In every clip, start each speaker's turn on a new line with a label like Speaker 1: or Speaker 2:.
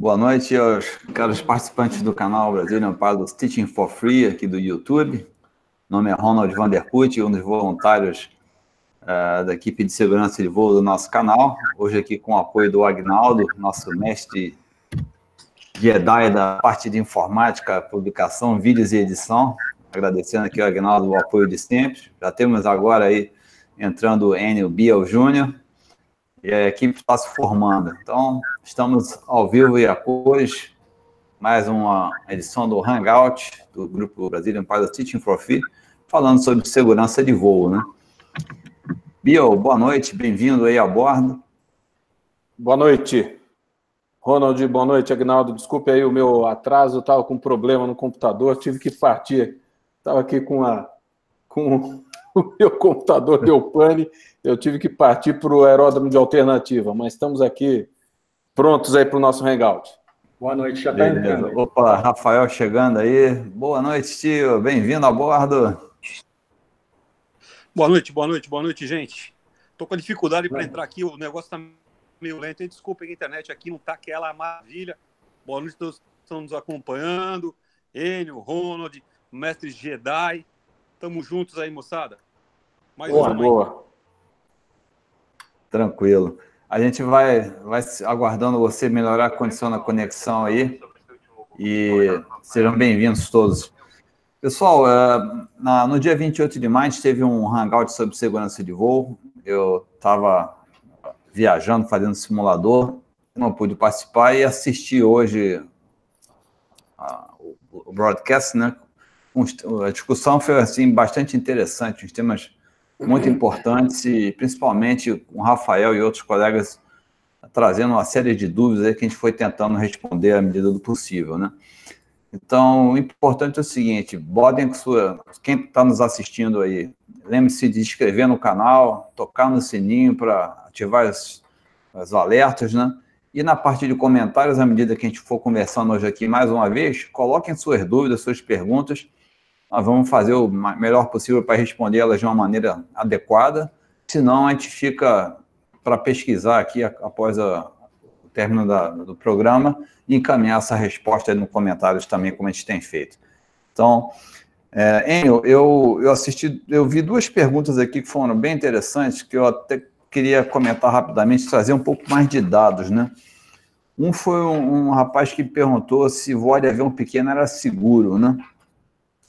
Speaker 1: Boa noite aos caros participantes do canal Brazilian Pilots Teaching for Free aqui do YouTube. Meu nome é Ronald Vanderput, um dos voluntários uh, da equipe de segurança de voo do nosso canal. Hoje aqui com o apoio do Agnaldo, nosso mestre Jedi da parte de informática, publicação, vídeos e edição. Agradecendo aqui ao Agnaldo o apoio de sempre. Já temos agora aí entrando o Enio Biel Júnior, e a equipe está se formando. Então, estamos ao vivo e a cores, mais uma edição do Hangout, do grupo Brazilian Pilot Teaching for Free, falando sobre segurança de voo, né? Biel, boa noite, bem-vindo aí a bordo.
Speaker 2: Boa noite. Ronald, boa noite, Agnaldo. Desculpe aí o meu atraso, estava com problema no computador, tive que partir. Estava aqui com a com o meu computador deu pane, eu tive que partir para o aeródromo de alternativa, mas estamos aqui prontos aí para o nosso hangout.
Speaker 1: Boa noite, já está entrando. Opa, Rafael chegando aí. Boa noite, tio. Bem-vindo a bordo.
Speaker 3: Boa noite, boa noite, boa noite, gente. Estou com dificuldade para entrar aqui, o negócio está meio lento. Desculpem a internet aqui não está aquela maravilha. Boa noite, todos estão nos acompanhando. Enio, Ronald, Mestre Jedi. Tamo juntos aí, moçada.
Speaker 1: Mais boa, boa. Tranquilo. A gente vai, vai aguardando você melhorar a condição da conexão aí. E sejam bem-vindos todos. Pessoal, na, no dia 28 de maio, teve um hangout sobre segurança de voo. Eu estava viajando, fazendo simulador, não pude participar e assisti hoje a, o broadcast, né? A discussão foi assim bastante interessante, uns temas muito importantes e principalmente com o Rafael e outros colegas trazendo uma série de dúvidas que a gente foi tentando responder à medida do possível, né? Então, o importante é o seguinte, com sua, quem está nos assistindo aí, lembre-se de inscrever no canal, tocar no sininho para ativar os, os alertas, né? E na parte de comentários, à medida que a gente for conversando hoje aqui mais uma vez, coloquem suas dúvidas, suas perguntas, nós vamos fazer o melhor possível para responder elas de uma maneira adequada, senão a gente fica para pesquisar aqui após a, o término da, do programa e encaminhar essa resposta no comentários também, como a gente tem feito. Então, é, Enio, eu, eu assisti, eu vi duas perguntas aqui que foram bem interessantes, que eu até queria comentar rapidamente, trazer um pouco mais de dados, né? Um foi um, um rapaz que perguntou se voar de avião pequeno era seguro, né?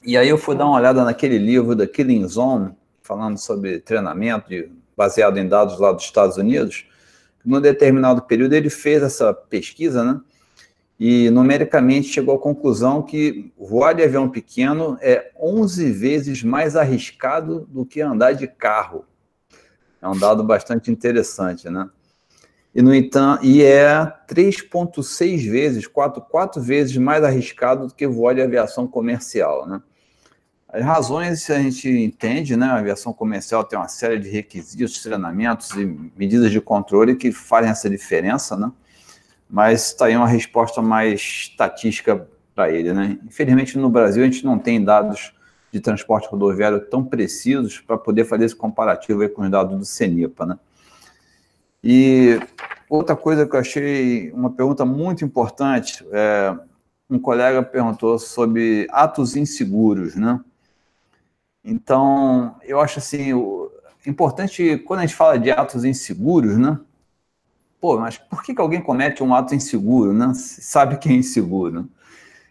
Speaker 1: E aí eu fui dar uma olhada naquele livro da Killing Zone, falando sobre treinamento de, baseado em dados lá dos Estados Unidos. Num determinado período ele fez essa pesquisa, né? E numericamente chegou à conclusão que voar de avião pequeno é 11 vezes mais arriscado do que andar de carro. É um dado bastante interessante, né? E, no entanto, e é 3,6 vezes, 4, 4 vezes mais arriscado do que voar de aviação comercial, né? As razões a gente entende, né? A aviação comercial tem uma série de requisitos, treinamentos e medidas de controle que fazem essa diferença, né? Mas está aí uma resposta mais estatística para ele, né? Infelizmente, no Brasil, a gente não tem dados de transporte rodoviário tão precisos para poder fazer esse comparativo com os dados do CENIPA, né? E outra coisa que eu achei uma pergunta muito importante, é, um colega perguntou sobre atos inseguros, né? Então, eu acho assim, o, importante, quando a gente fala de atos inseguros, né? Pô, mas por que, que alguém comete um ato inseguro, né? Sabe que é inseguro.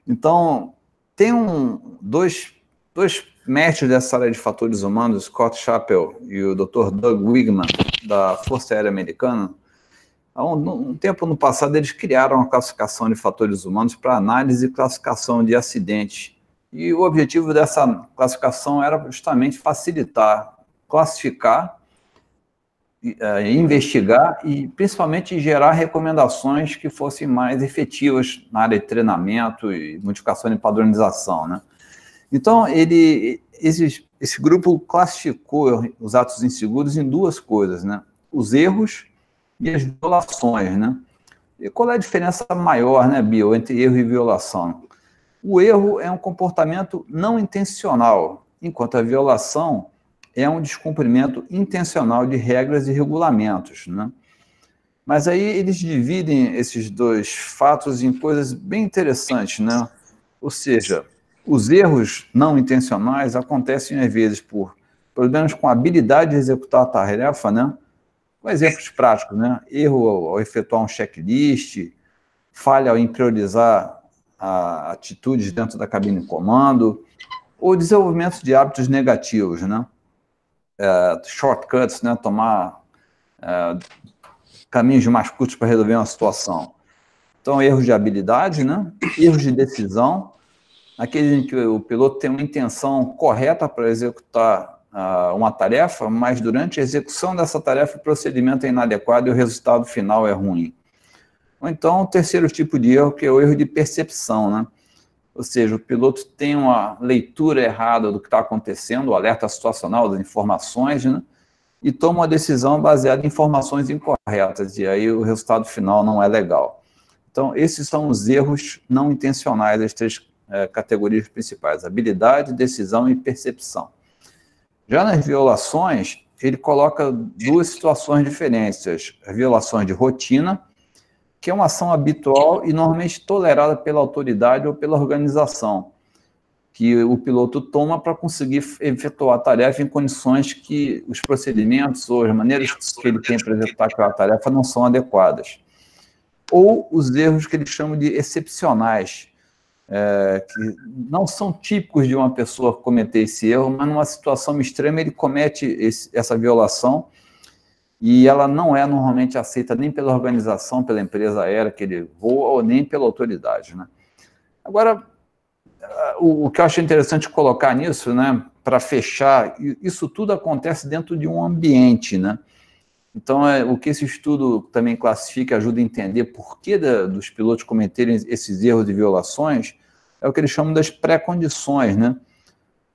Speaker 1: Então, tem um, dois, dois mestres dessa área de fatores humanos, Scott Chappell e o Dr. Doug Wigman, da Força Aérea Americana, há um, um, tempo no passado eles criaram uma classificação de fatores humanos para análise e classificação de acidentes e o objetivo dessa classificação era justamente facilitar, classificar, é, investigar e principalmente gerar recomendações que fossem mais efetivas na área de treinamento e modificação de padronização, né? Então, ele, esse, esse grupo classificou os atos inseguros em duas coisas, né? Os erros e as violações, né? E qual é a diferença maior, né, Bio, entre erro e violação? O erro é um comportamento não intencional, enquanto a violação é um descumprimento intencional de regras e regulamentos. Né? Mas aí eles dividem esses dois fatos em coisas bem interessantes, né? Ou seja, os erros não intencionais acontecem às vezes por problemas com a habilidade de executar a tarefa, né? Com exemplos práticos, né? Erro ao efetuar um checklist, falha em priorizar a atitudes dentro da cabine de comando, ou desenvolvimento de hábitos negativos, né? É, shortcuts, né? Tomar é, caminhos mais curtos para resolver uma situação. Então, erros de habilidade, né? Erros de decisão, aquele em que o piloto tem uma intenção correta para executar uh, uma tarefa, mas durante a execução dessa tarefa o procedimento é inadequado e o resultado final é ruim. Ou então, o terceiro tipo de erro, que é o erro de percepção, né? Ou seja, o piloto tem uma leitura errada do que está acontecendo, o alerta situacional das informações, né? E toma uma decisão baseada em informações incorretas, e aí o resultado final não é legal. Então, esses são os erros não intencionais das três é, categorias principais: habilidade, decisão e percepção. Já nas violações, ele coloca duas situações diferentes: as violações de rotina, que é uma ação habitual e normalmente tolerada pela autoridade ou pela organização, que o piloto toma para conseguir efetuar a tarefa em condições que os procedimentos ou as maneiras que ele tem para executar aquela tarefa não são adequadas. Ou os erros que ele chama de excepcionais, é, que não são típicos de uma pessoa cometer esse erro, mas numa situação extrema ele comete esse, essa violação e ela não é normalmente aceita nem pela organização, pela empresa aérea que ele voa, ou nem pela autoridade. Né? Agora, o, o que eu acho interessante colocar nisso, né, para fechar, isso tudo acontece dentro de um ambiente, né? Então, é, o que esse estudo também classifica, ajuda a entender por que da, dos pilotos cometerem esses erros e violações, é o que eles chamam das pré-condições, né?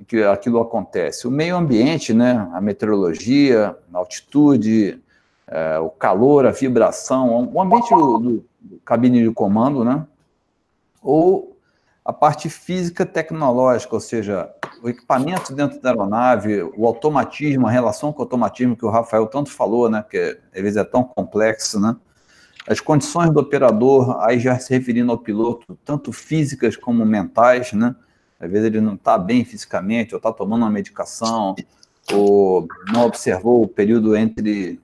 Speaker 1: Que aquilo acontece. O meio ambiente, né? A meteorologia, a altitude, é, o calor, a vibração, o ambiente do, do, do cabine de comando, né? Ou a parte física tecnológica, ou seja, o equipamento dentro da aeronave, o automatismo, a relação com o automatismo que o Rafael tanto falou, né? Que às vezes é tão complexo, né? As condições do operador, aí já se referindo ao piloto, tanto físicas como mentais, né? Às vezes ele não está bem fisicamente, ou está tomando uma medicação, ou não observou o período entre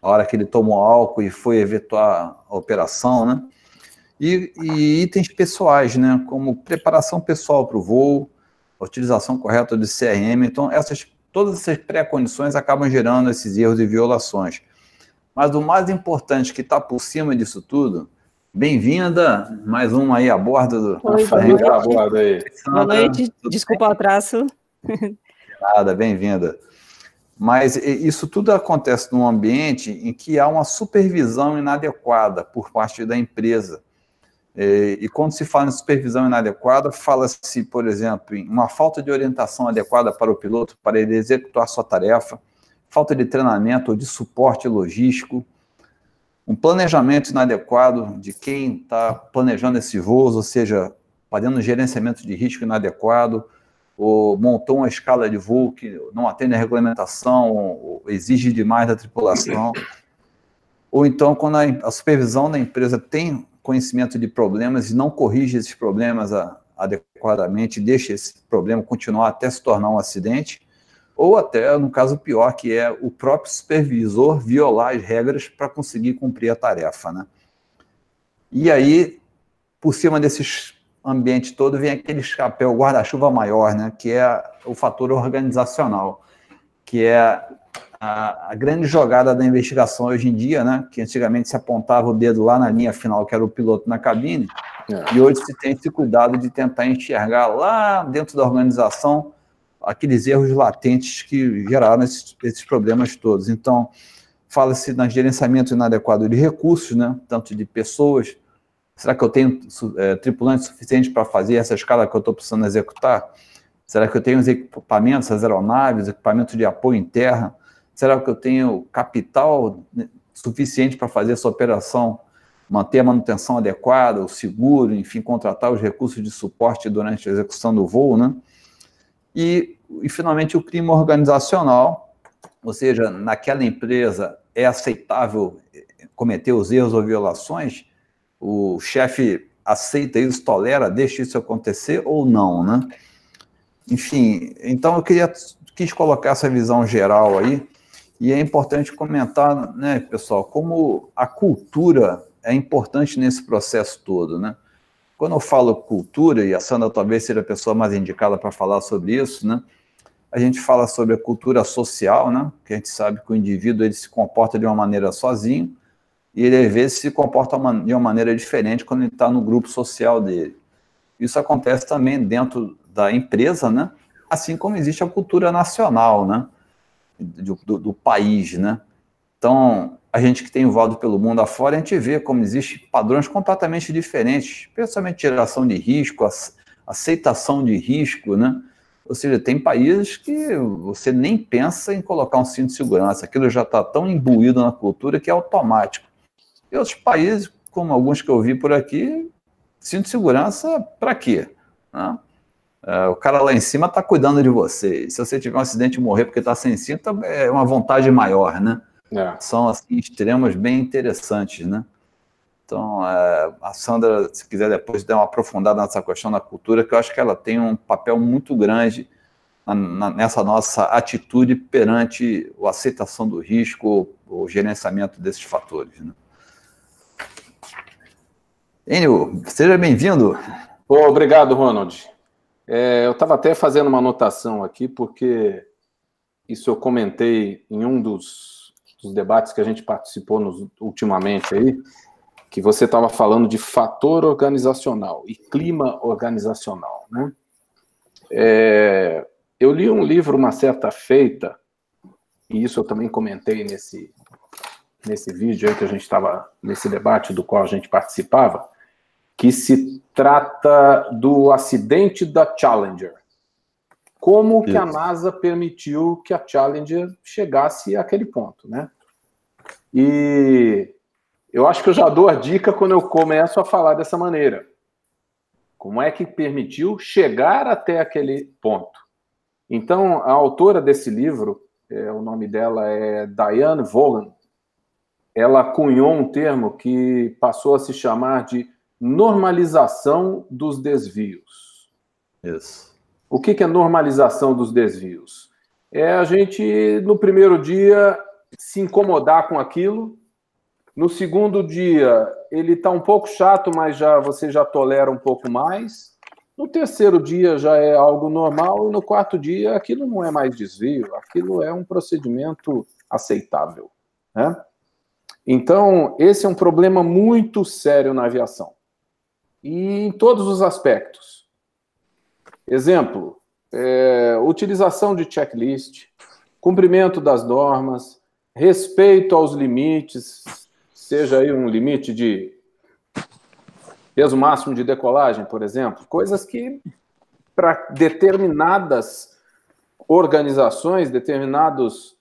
Speaker 1: a hora que ele tomou álcool e foi efetuar a operação, né? E, e itens pessoais, né? Como preparação pessoal para o voo, utilização correta do CRM. Então, essas, todas essas pré-condições acabam gerando esses erros e violações. Mas o mais importante que está por cima disso tudo, bem-vinda, mais uma aí a bordo
Speaker 4: do. Oi, boa noite. A bordo aí. Boa noite, desculpa o atraso.
Speaker 1: Nada, bem-vinda. Mas isso tudo acontece num ambiente em que há uma supervisão inadequada por parte da empresa. E quando se fala em supervisão inadequada, fala-se, por exemplo, em uma falta de orientação adequada para o piloto para ele executar sua tarefa, falta de treinamento ou de suporte logístico, um planejamento inadequado de quem está planejando esse voo, ou seja, fazendo um gerenciamento de risco inadequado, ou montou uma escala de voo que não atende à regulamentação, ou exige demais da tripulação, ou então quando a, a supervisão da empresa tem conhecimento de problemas e não corrige esses problemas a, adequadamente, deixa esse problema continuar até se tornar um acidente, ou até, no caso pior, que é o próprio supervisor violar as regras para conseguir cumprir a tarefa, né? E aí, por cima desses ambiente todo, vem aquele chapéu guarda-chuva maior, né? Que é o fator organizacional, que é a, a, grande jogada da investigação hoje em dia, né? Que antigamente se apontava o dedo lá na linha final, que era o piloto na cabine, é. e hoje se tem esse cuidado de tentar enxergar lá dentro da organização aqueles erros latentes que geraram esses, esses problemas todos. Então, fala-se no gerenciamento inadequado de recursos, né, tanto de pessoas. Será que eu tenho é, tripulantes suficientes para fazer essa escala que eu estou precisando executar? Será que eu tenho os equipamentos, as aeronaves, equipamento de apoio em terra? Será que eu tenho capital né, suficiente para fazer essa operação, manter a manutenção adequada, o seguro, enfim, contratar os recursos de suporte durante a execução do voo, né? E, e, finalmente, o crime organizacional, ou seja, naquela empresa é aceitável cometer os erros ou violações, o chefe aceita isso, tolera, deixa isso acontecer ou não, né? Enfim, então eu queria quis colocar essa visão geral aí e é importante comentar, né, pessoal, como a cultura é importante nesse processo todo, né? Quando eu falo cultura, e a Sandra talvez seja a pessoa mais indicada para falar sobre isso, né? A gente fala sobre a cultura social, né? Que a gente sabe que o indivíduo ele se comporta de uma maneira sozinho e ele às vezes se comporta de uma maneira diferente quando ele está no grupo social dele. Isso acontece também dentro da empresa, né? Assim como existe a cultura nacional, né? Do, do, do país, né? Então, a gente que tem voado pelo mundo afora, a gente vê como existem padrões completamente diferentes, principalmente geração de risco, aceitação de risco, né? Ou seja, tem países que você nem pensa em colocar um cinto de segurança, aquilo já está tão imbuído na cultura que é automático. E outros países, como alguns que eu vi por aqui, cinto de segurança para quê? Né? É, o cara lá em cima está cuidando de você. Se você tiver um acidente e morrer porque está sem cinto, é uma vontade maior, né? É. São assim, extremos bem interessantes, né? Então, é, a Sandra, se quiser depois dar uma aprofundada nessa questão da cultura, que eu acho que ela tem um papel muito grande na, na, nessa nossa atitude perante a aceitação do risco, o gerenciamento desses fatores. Né? Enio, seja bem-vindo.
Speaker 2: obrigado, Ronald. É, eu estava até fazendo uma anotação aqui, porque isso eu comentei em um dos, dos debates que a gente participou nos, ultimamente aí, que você estava falando de fator organizacional e clima organizacional, né? É, eu li um livro uma certa feita, e isso eu também comentei nesse, nesse vídeo aí que a gente estava, nesse debate do qual a gente participava, que se trata do acidente da Challenger. Como que a NASA permitiu que a Challenger chegasse àquele ponto, né? E eu acho que eu já dou a dica quando eu começo a falar dessa maneira. Como é que permitiu chegar até aquele ponto? Então, a autora desse livro, é, o nome dela é Diane Vaughan, ela cunhou um termo que passou a se chamar de normalização dos desvios.
Speaker 1: Isso.
Speaker 2: O que é normalização dos desvios? É a gente, no primeiro dia, se incomodar com aquilo, no segundo dia, ele está um pouco chato, mas já você já tolera um pouco mais. No terceiro dia já é algo normal e no quarto dia aquilo não é mais desvio, aquilo é um procedimento aceitável, né? Então, esse é um problema muito sério na aviação. E em todos os aspectos. Exemplo, é, utilização de checklist, cumprimento das normas, respeito aos limites, seja aí um limite de peso máximo de decolagem, por exemplo, coisas que para determinadas organizações, determinados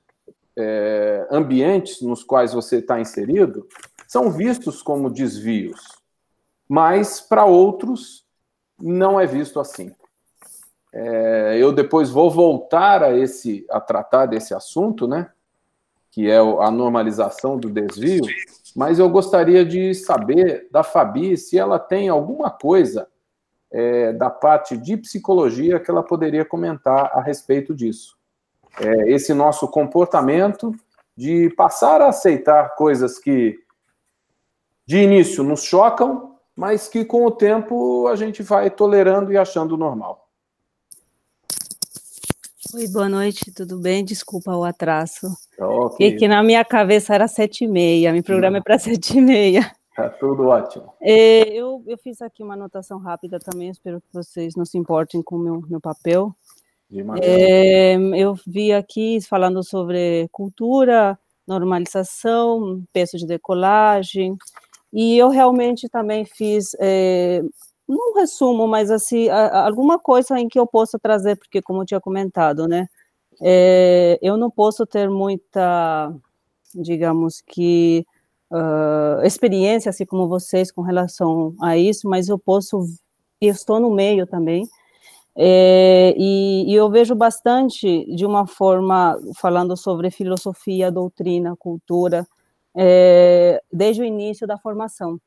Speaker 2: é, ambientes nos quais você está inserido, são vistos como desvios, mas para outros não é visto assim. É, eu depois vou voltar a esse a tratar desse assunto, né? Que é a normalização do desvio mas eu gostaria de saber da Fabi se ela tem alguma coisa é, da parte de psicologia que ela poderia comentar a respeito disso. É, esse nosso comportamento de passar a aceitar coisas que de início nos chocam, mas que com o tempo a gente vai tolerando e achando normal.
Speaker 4: Oi, boa noite, tudo bem? Desculpa o atraso. Okay. E que na minha cabeça era sete e meia, meu programa é para sete e meia.
Speaker 2: Tá tudo ótimo.
Speaker 4: É, eu, eu fiz aqui uma anotação rápida também, espero que vocês não se importem com o meu, meu papel. É, eu vi aqui falando sobre cultura, normalização, peso de decolagem, e eu realmente também fiz é, não resumo, mas assim, alguma coisa em que eu possa trazer, porque como eu tinha comentado, né, é, eu não posso ter muita, digamos que, uh, experiência, assim como vocês, com relação a isso, mas eu posso, eu estou no meio também, é, e, e, eu vejo bastante, de uma forma, falando sobre filosofia, doutrina, cultura, é, desde o início da formação.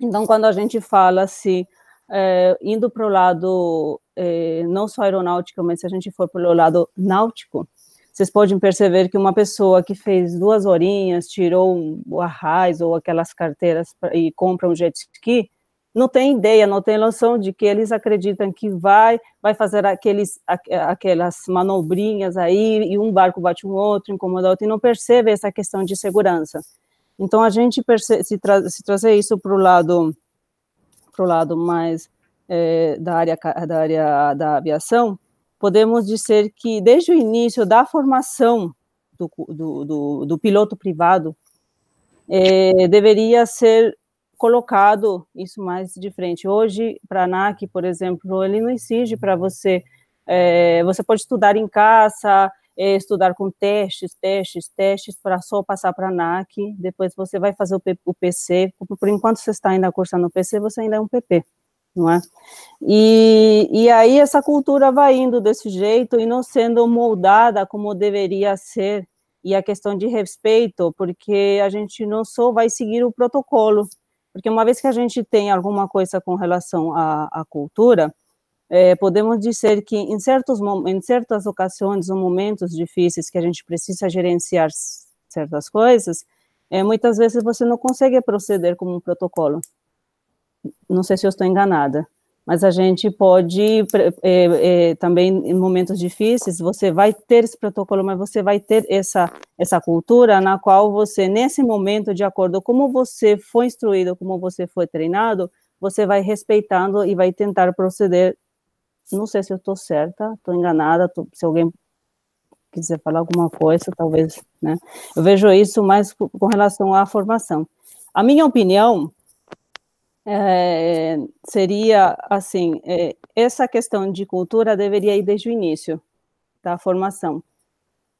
Speaker 4: Então, quando a gente fala se é, indo para o lado é, não só aeronáutico, mas se a gente for para o lado náutico, vocês podem perceber que uma pessoa que fez duas horinhas, tirou o arraiz ou aquelas carteiras pra, e compra um jet ski, não tem ideia, não tem noção de que eles acreditam que vai, vai fazer aqueles, aquelas manobrinhas aí e um barco bate um outro, incomoda outro, e não percebe essa questão de segurança. Então, a gente se, tra se trazer isso para o lado, pro lado mais é, da, área, da área da aviação, podemos dizer que desde o início da formação do, do, do, do piloto privado, é, deveria ser colocado isso mais de frente. Hoje, para a ANAC, por exemplo, ele não exige para você, é, você pode estudar em casa, é, estudar com testes, testes, testes, para só passar para a ANAC, depois você vai fazer o PC, por enquanto você está ainda cursando o PC, você ainda é um PP, não é? E, e aí essa cultura vai indo desse jeito e não sendo moldada como deveria ser, e a questão de respeito, porque a gente não só vai seguir o protocolo, porque uma vez que a gente tem alguma coisa com relação à, à cultura, é, podemos dizer que em, certos, em certas ocasiões ou momentos difíceis que a gente precisa gerenciar certas coisas, é, muitas vezes você não consegue proceder como um protocolo. Não sei se eu estou enganada mas a gente pode é, é, também em momentos difíceis você vai ter esse protocolo, mas você vai ter essa essa cultura na qual você nesse momento de acordo como você foi instruído, como você foi treinado, você vai respeitando e vai tentar proceder. Não sei se eu estou certa, estou enganada, tô, se alguém quiser falar alguma coisa, talvez, né? Eu vejo isso mais com relação à formação. A minha opinião é, seria assim, é, essa questão de cultura deveria ir desde o início da formação,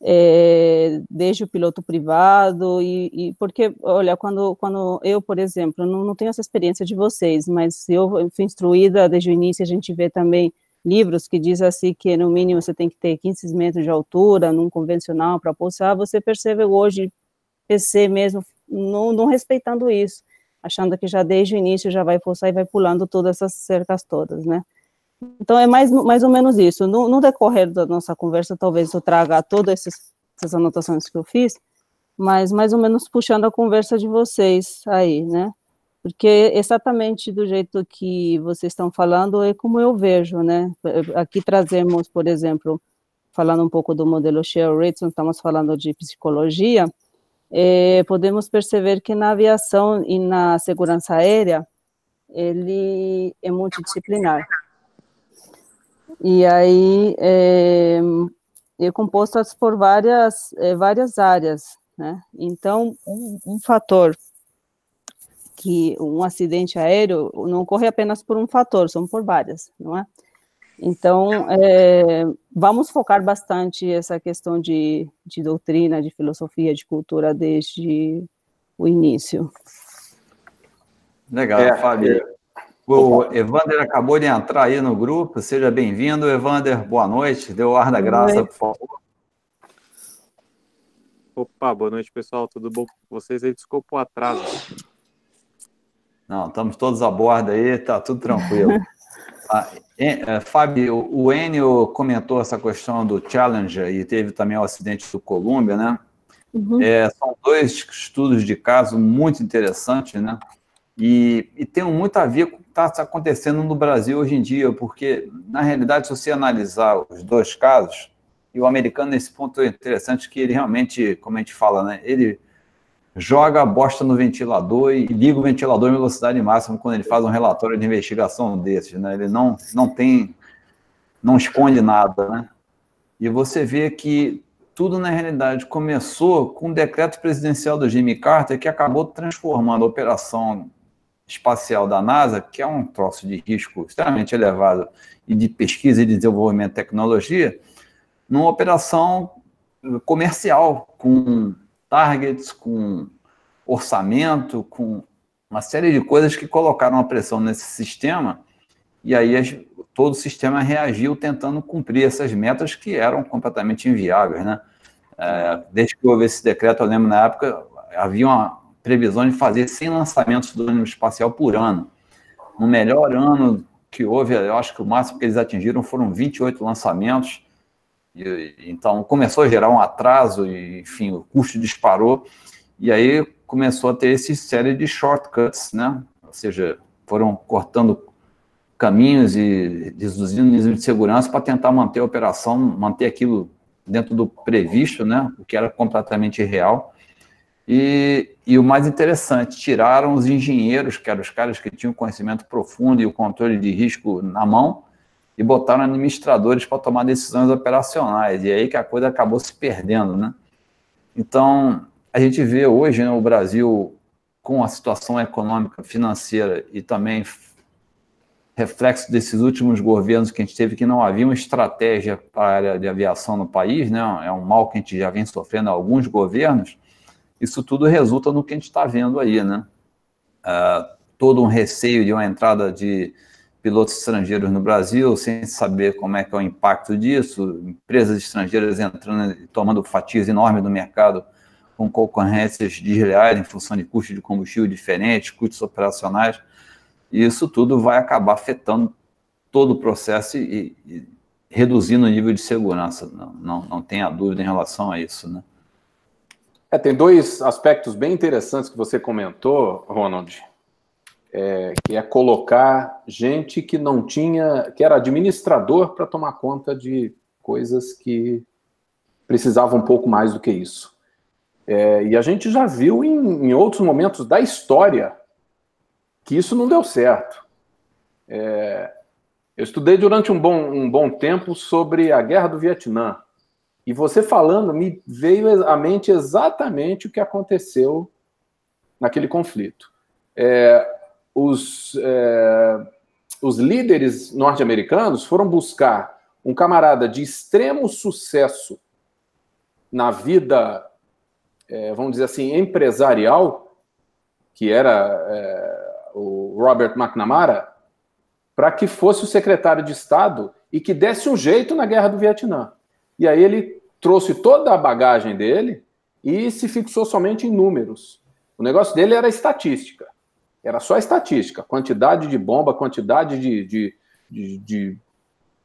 Speaker 4: é, desde o piloto privado e, e, porque, olha, quando, quando eu, por exemplo, não, não tenho essa experiência de vocês, mas eu fui instruída desde o início, a gente vê também livros que diz assim que no mínimo você tem que ter 15 metros de altura num convencional para pousar, você percebe hoje PC mesmo não, não respeitando isso achando que já desde o início já vai forçar e vai pulando todas essas cercas todas, né? Então é mais, mais ou menos isso. No, no decorrer da nossa conversa, talvez eu traga todas essas, essas anotações que eu fiz, mas mais ou menos puxando a conversa de vocês aí, né? Porque exatamente do jeito que vocês estão falando é como eu vejo, né? Aqui trazemos, por exemplo, falando um pouco do modelo Share Ritson, estamos falando de psicologia, é, podemos perceber que na aviação e na segurança aérea ele é multidisciplinar. E aí é, é composto por várias, é, várias áreas, né? Então, um, um fator que um acidente aéreo não ocorre apenas por um fator, são por várias, não é? Então, é, vamos focar bastante essa questão de, de doutrina, de filosofia, de cultura desde o início.
Speaker 1: Legal, é, Fábio. É. O Evander acabou de entrar aí no grupo, seja bem-vindo. Evander, boa noite. O ar da graça, por favor.
Speaker 5: Opa, boa noite, pessoal. Tudo bom com vocês aí? Desculpa o atraso.
Speaker 1: Não, estamos todos a bordo aí, tá tudo tranquilo. Ah, é, Fábio, o Enio comentou essa questão do Challenger e teve também o acidente do Columbia, né? Uhum. É, são dois estudos de caso muito interessantes, né? E, e tem muito a ver com o que está acontecendo no Brasil hoje em dia, porque, na realidade, se você analisar os dois casos, e o americano, nesse ponto é interessante, que ele realmente, como a gente fala, né? Ele joga a bosta no ventilador e liga o ventilador em velocidade máxima quando ele faz um relatório de investigação desses, né? Ele não, não tem, não esconde nada, né? E você vê que tudo na realidade começou com o decreto presidencial do Jimmy Carter que acabou transformando a operação espacial da NASA, que é um troço de risco extremamente elevado e de pesquisa e desenvolvimento de tecnologia, numa operação comercial com targets, com orçamento, com uma série de coisas que colocaram a pressão nesse sistema, e aí todo o sistema reagiu tentando cumprir essas metas que eram completamente inviáveis, né? É, desde que houve esse decreto, eu lembro na época, havia uma previsão de fazer 100 lançamentos do ônibus espacial por ano. No melhor ano que houve, eu acho que o máximo que eles atingiram foram 28 lançamentos. E, então, começou a gerar um atraso, e, enfim, o custo disparou. E aí começou a ter esse série de shortcuts, né? Ou seja, foram cortando caminhos e reduzindo o nível de segurança para tentar manter a operação, manter aquilo dentro do previsto, né? O que era completamente irreal. E, e, o mais interessante, tiraram os engenheiros, que eram os caras que tinham conhecimento profundo e o controle de risco na mão, e botaram administradores para tomar decisões operacionais. E aí que a coisa acabou se perdendo, né? Então, a gente vê hoje né, o Brasil com a situação econômica, financeira e também reflexo desses últimos governos que a gente teve que não havia uma estratégia para a área de aviação no país, né? É um mal que a gente já vem sofrendo alguns governos. Isso tudo resulta no que a gente está vendo aí, né? Uh, todo um receio de uma entrada de pilotos estrangeiros no Brasil, sem saber como é que é o impacto disso, empresas estrangeiras entrando e tomando fatias enormes do mercado com concorrências desleais em função de custos de combustível diferentes, custos operacionais, e isso tudo vai acabar afetando todo o processo e, e reduzindo o nível de segurança, não, não, não tenha dúvida em relação a isso, né?
Speaker 2: É, tem dois aspectos bem interessantes que você comentou, Ronald, é, que é colocar gente que não tinha, que era administrador para tomar conta de coisas que precisavam um pouco mais do que isso. É, e a gente já viu em, em, outros momentos da história que isso não deu certo. É, eu estudei durante um bom, um bom tempo sobre a Guerra do Vietnã. E você falando, me veio à mente exatamente o que aconteceu naquele conflito. É, os, é, os líderes norte-americanos foram buscar um camarada de extremo sucesso na vida é, vamos dizer assim, empresarial, que era é, o Robert McNamara, para que fosse o secretário de Estado e que desse um jeito na guerra do Vietnã. E aí ele trouxe toda a bagagem dele e se fixou somente em números. O negócio dele era estatística. Era só estatística. Quantidade de bomba, quantidade de, de, de, de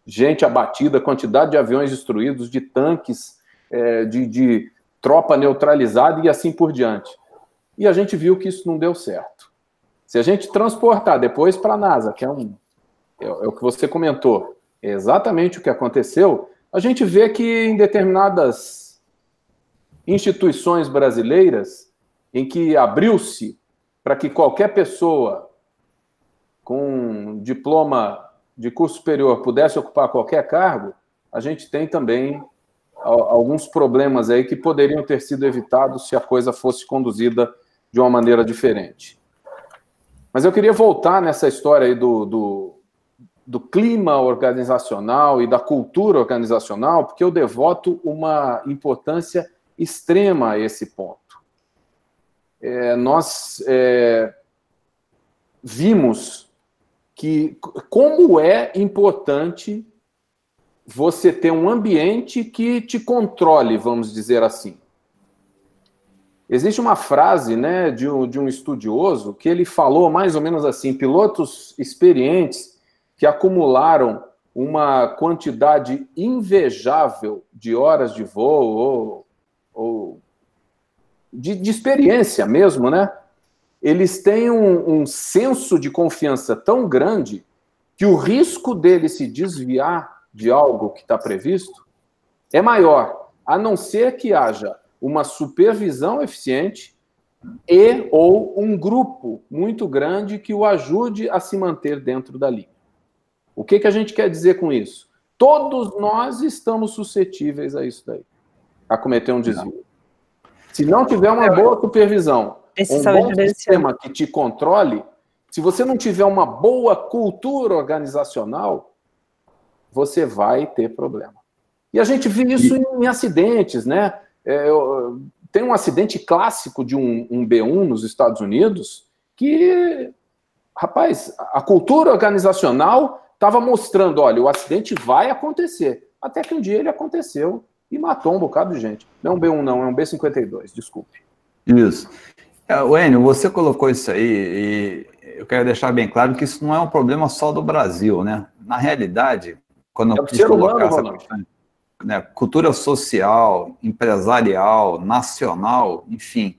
Speaker 2: gente abatida, quantidade de aviões destruídos, de tanques, é, de, de tropa neutralizada e assim por diante. E a gente viu que isso não deu certo. Se a gente transportar depois para a NASA, que é, um, é, é, o que você comentou, é exatamente o que aconteceu, a gente vê que em determinadas instituições brasileiras, em que abriu-se para que qualquer pessoa com diploma de curso superior pudesse ocupar qualquer cargo, a gente tem também alguns problemas aí que poderiam ter sido evitados se a coisa fosse conduzida de uma maneira diferente. Mas eu queria voltar nessa história aí do, do, do clima organizacional e da cultura organizacional, porque eu devoto uma importância extrema a esse ponto. É, nós é, vimos que como é importante você ter um ambiente que te controle, vamos dizer assim. Existe uma frase né, de, um, de um estudioso que ele falou mais ou menos assim: pilotos experientes que acumularam uma quantidade invejável de horas de voo ou, de, de, experiência mesmo, né? Eles têm um, um senso de confiança tão grande que o risco dele se desviar de algo que está previsto é maior, a não ser que haja uma supervisão eficiente e ou um grupo muito grande que o ajude a se manter dentro da linha. O que, que a gente quer dizer com isso? Todos nós estamos suscetíveis a isso daí, a cometer um desvio. Se não tiver uma boa supervisão, um bom sistema que te controle, se você não tiver uma boa cultura organizacional, você vai ter problema. E a gente vê isso em, acidentes, né? É, eu, tem um acidente clássico de um, um B1 nos Estados Unidos que, rapaz, a cultura organizacional estava mostrando, olha, o acidente vai acontecer. Até que um dia ele aconteceu e matou um bocado de gente. Não é um B1 não, é um B52, desculpe.
Speaker 1: Isso. É, Enio, você colocou isso aí e eu quero deixar bem claro que isso não é um problema só do Brasil, né? Na realidade, quando é eu quis colocar essa questão, né, cultura social, empresarial, nacional, enfim,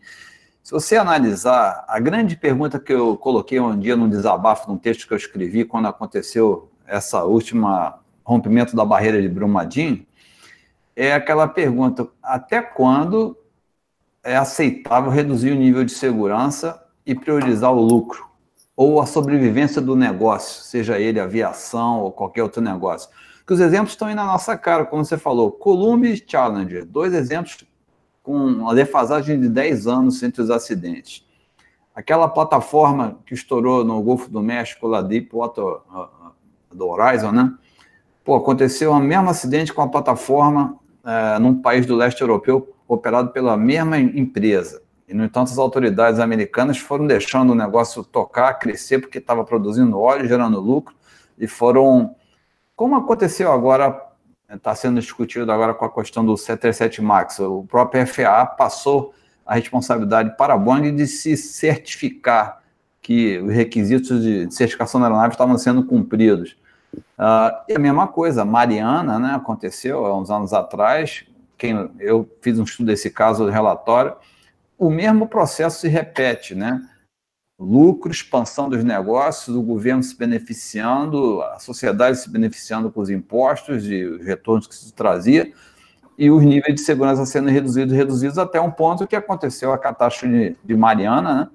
Speaker 1: se você analisar, a grande pergunta que eu coloquei um dia num desabafo, num texto que eu escrevi quando aconteceu essa última rompimento da barreira de Brumadinho, é aquela pergunta: até quando é aceitável reduzir o nível de segurança e priorizar o lucro? Ou a sobrevivência do negócio, seja ele aviação ou qualquer outro negócio. Que os exemplos estão aí na nossa cara, como você falou. Columbia e Challenger, dois exemplos com uma defasagem de 10 anos entre os acidentes. Aquela plataforma que estourou no Golfo do México, lá Deepwater do Horizon, né? Pô, aconteceu o mesmo acidente com a plataforma é, num país do leste europeu operado pela mesma empresa. E, no entanto, as autoridades americanas foram deixando o negócio tocar, crescer, porque estava produzindo óleo, gerando lucro, e foram, como aconteceu agora, está sendo discutido agora com a questão do 737 MAX. O próprio FAA passou a responsabilidade para a Boeing de se certificar que os requisitos de certificação da aeronave estavam sendo cumpridos. Uh, e a mesma coisa, Mariana, né, aconteceu há uns anos atrás, quem, eu fiz um estudo desse caso, relatório, o mesmo processo se repete, né? Lucro, expansão dos negócios, o governo se beneficiando, a sociedade se beneficiando com os impostos e os retornos que isso trazia, e os níveis de segurança sendo reduzidos, reduzidos até um ponto que aconteceu a catástrofe de, de Mariana, né?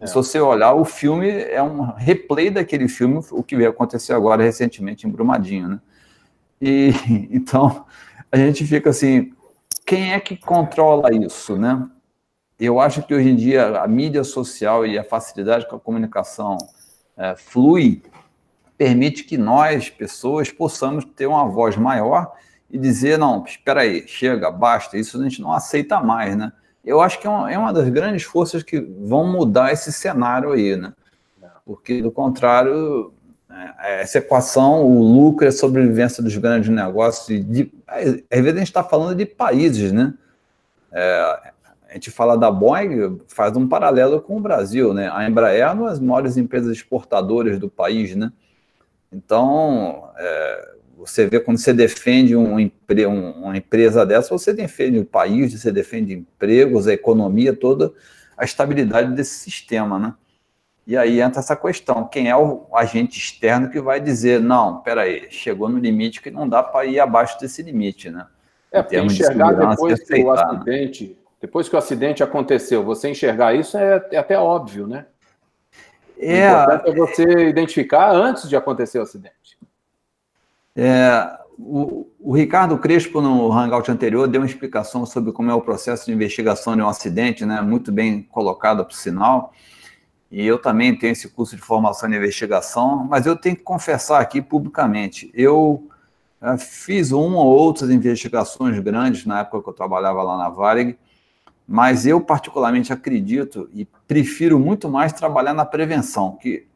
Speaker 1: É. Se você olhar, o filme é um replay daquele filme, o que veio acontecer agora recentemente em Brumadinho, né? E então a gente fica assim, quem é que controla isso, né? Eu acho que hoje em dia a mídia social e a facilidade com a comunicação é, flui permite que nós, pessoas, possamos ter uma voz maior e dizer, não, espera aí, chega, basta, isso a gente não aceita mais, né? Eu acho que é uma, é uma, das grandes forças que vão mudar esse cenário aí, né? Porque, do contrário, é, essa equação, o lucro e a sobrevivência dos grandes negócios, de, às vezes a gente está falando de países, né? É, a gente fala da Boeing, faz um paralelo com o Brasil, né? A Embraer é uma das maiores empresas exportadoras do país, né? Então, é, você vê quando você defende um, uma empresa dessa, você defende o país, você defende empregos, a economia toda, a estabilidade desse sistema, né? E aí entra essa questão: quem é o agente externo que vai dizer, não, peraí, chegou no limite que não dá para ir abaixo desse limite, né?
Speaker 2: É, porque enxergar de depois que o né? acidente, né? depois que o acidente aconteceu, você enxergar isso é, é até óbvio, né? É, o importante é você identificar antes de acontecer o acidente.
Speaker 1: É, o, o, Ricardo Crespo, no hangout anterior, deu uma explicação sobre como é o processo de investigação de um acidente, né, muito bem colocado, por sinal. E eu também tenho esse curso de formação de investigação, mas eu tenho que confessar aqui publicamente, eu é, fiz uma ou outras investigações grandes na época que eu trabalhava lá na Varig, mas eu particularmente acredito e prefiro muito mais trabalhar na prevenção, que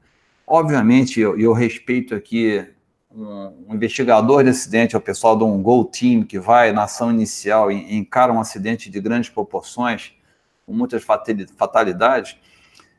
Speaker 1: obviamente eu, eu respeito aqui um, investigador de acidente, é o pessoal de um Go Team que vai na ação inicial e, encara um acidente de grandes proporções, com muitas fatalidades,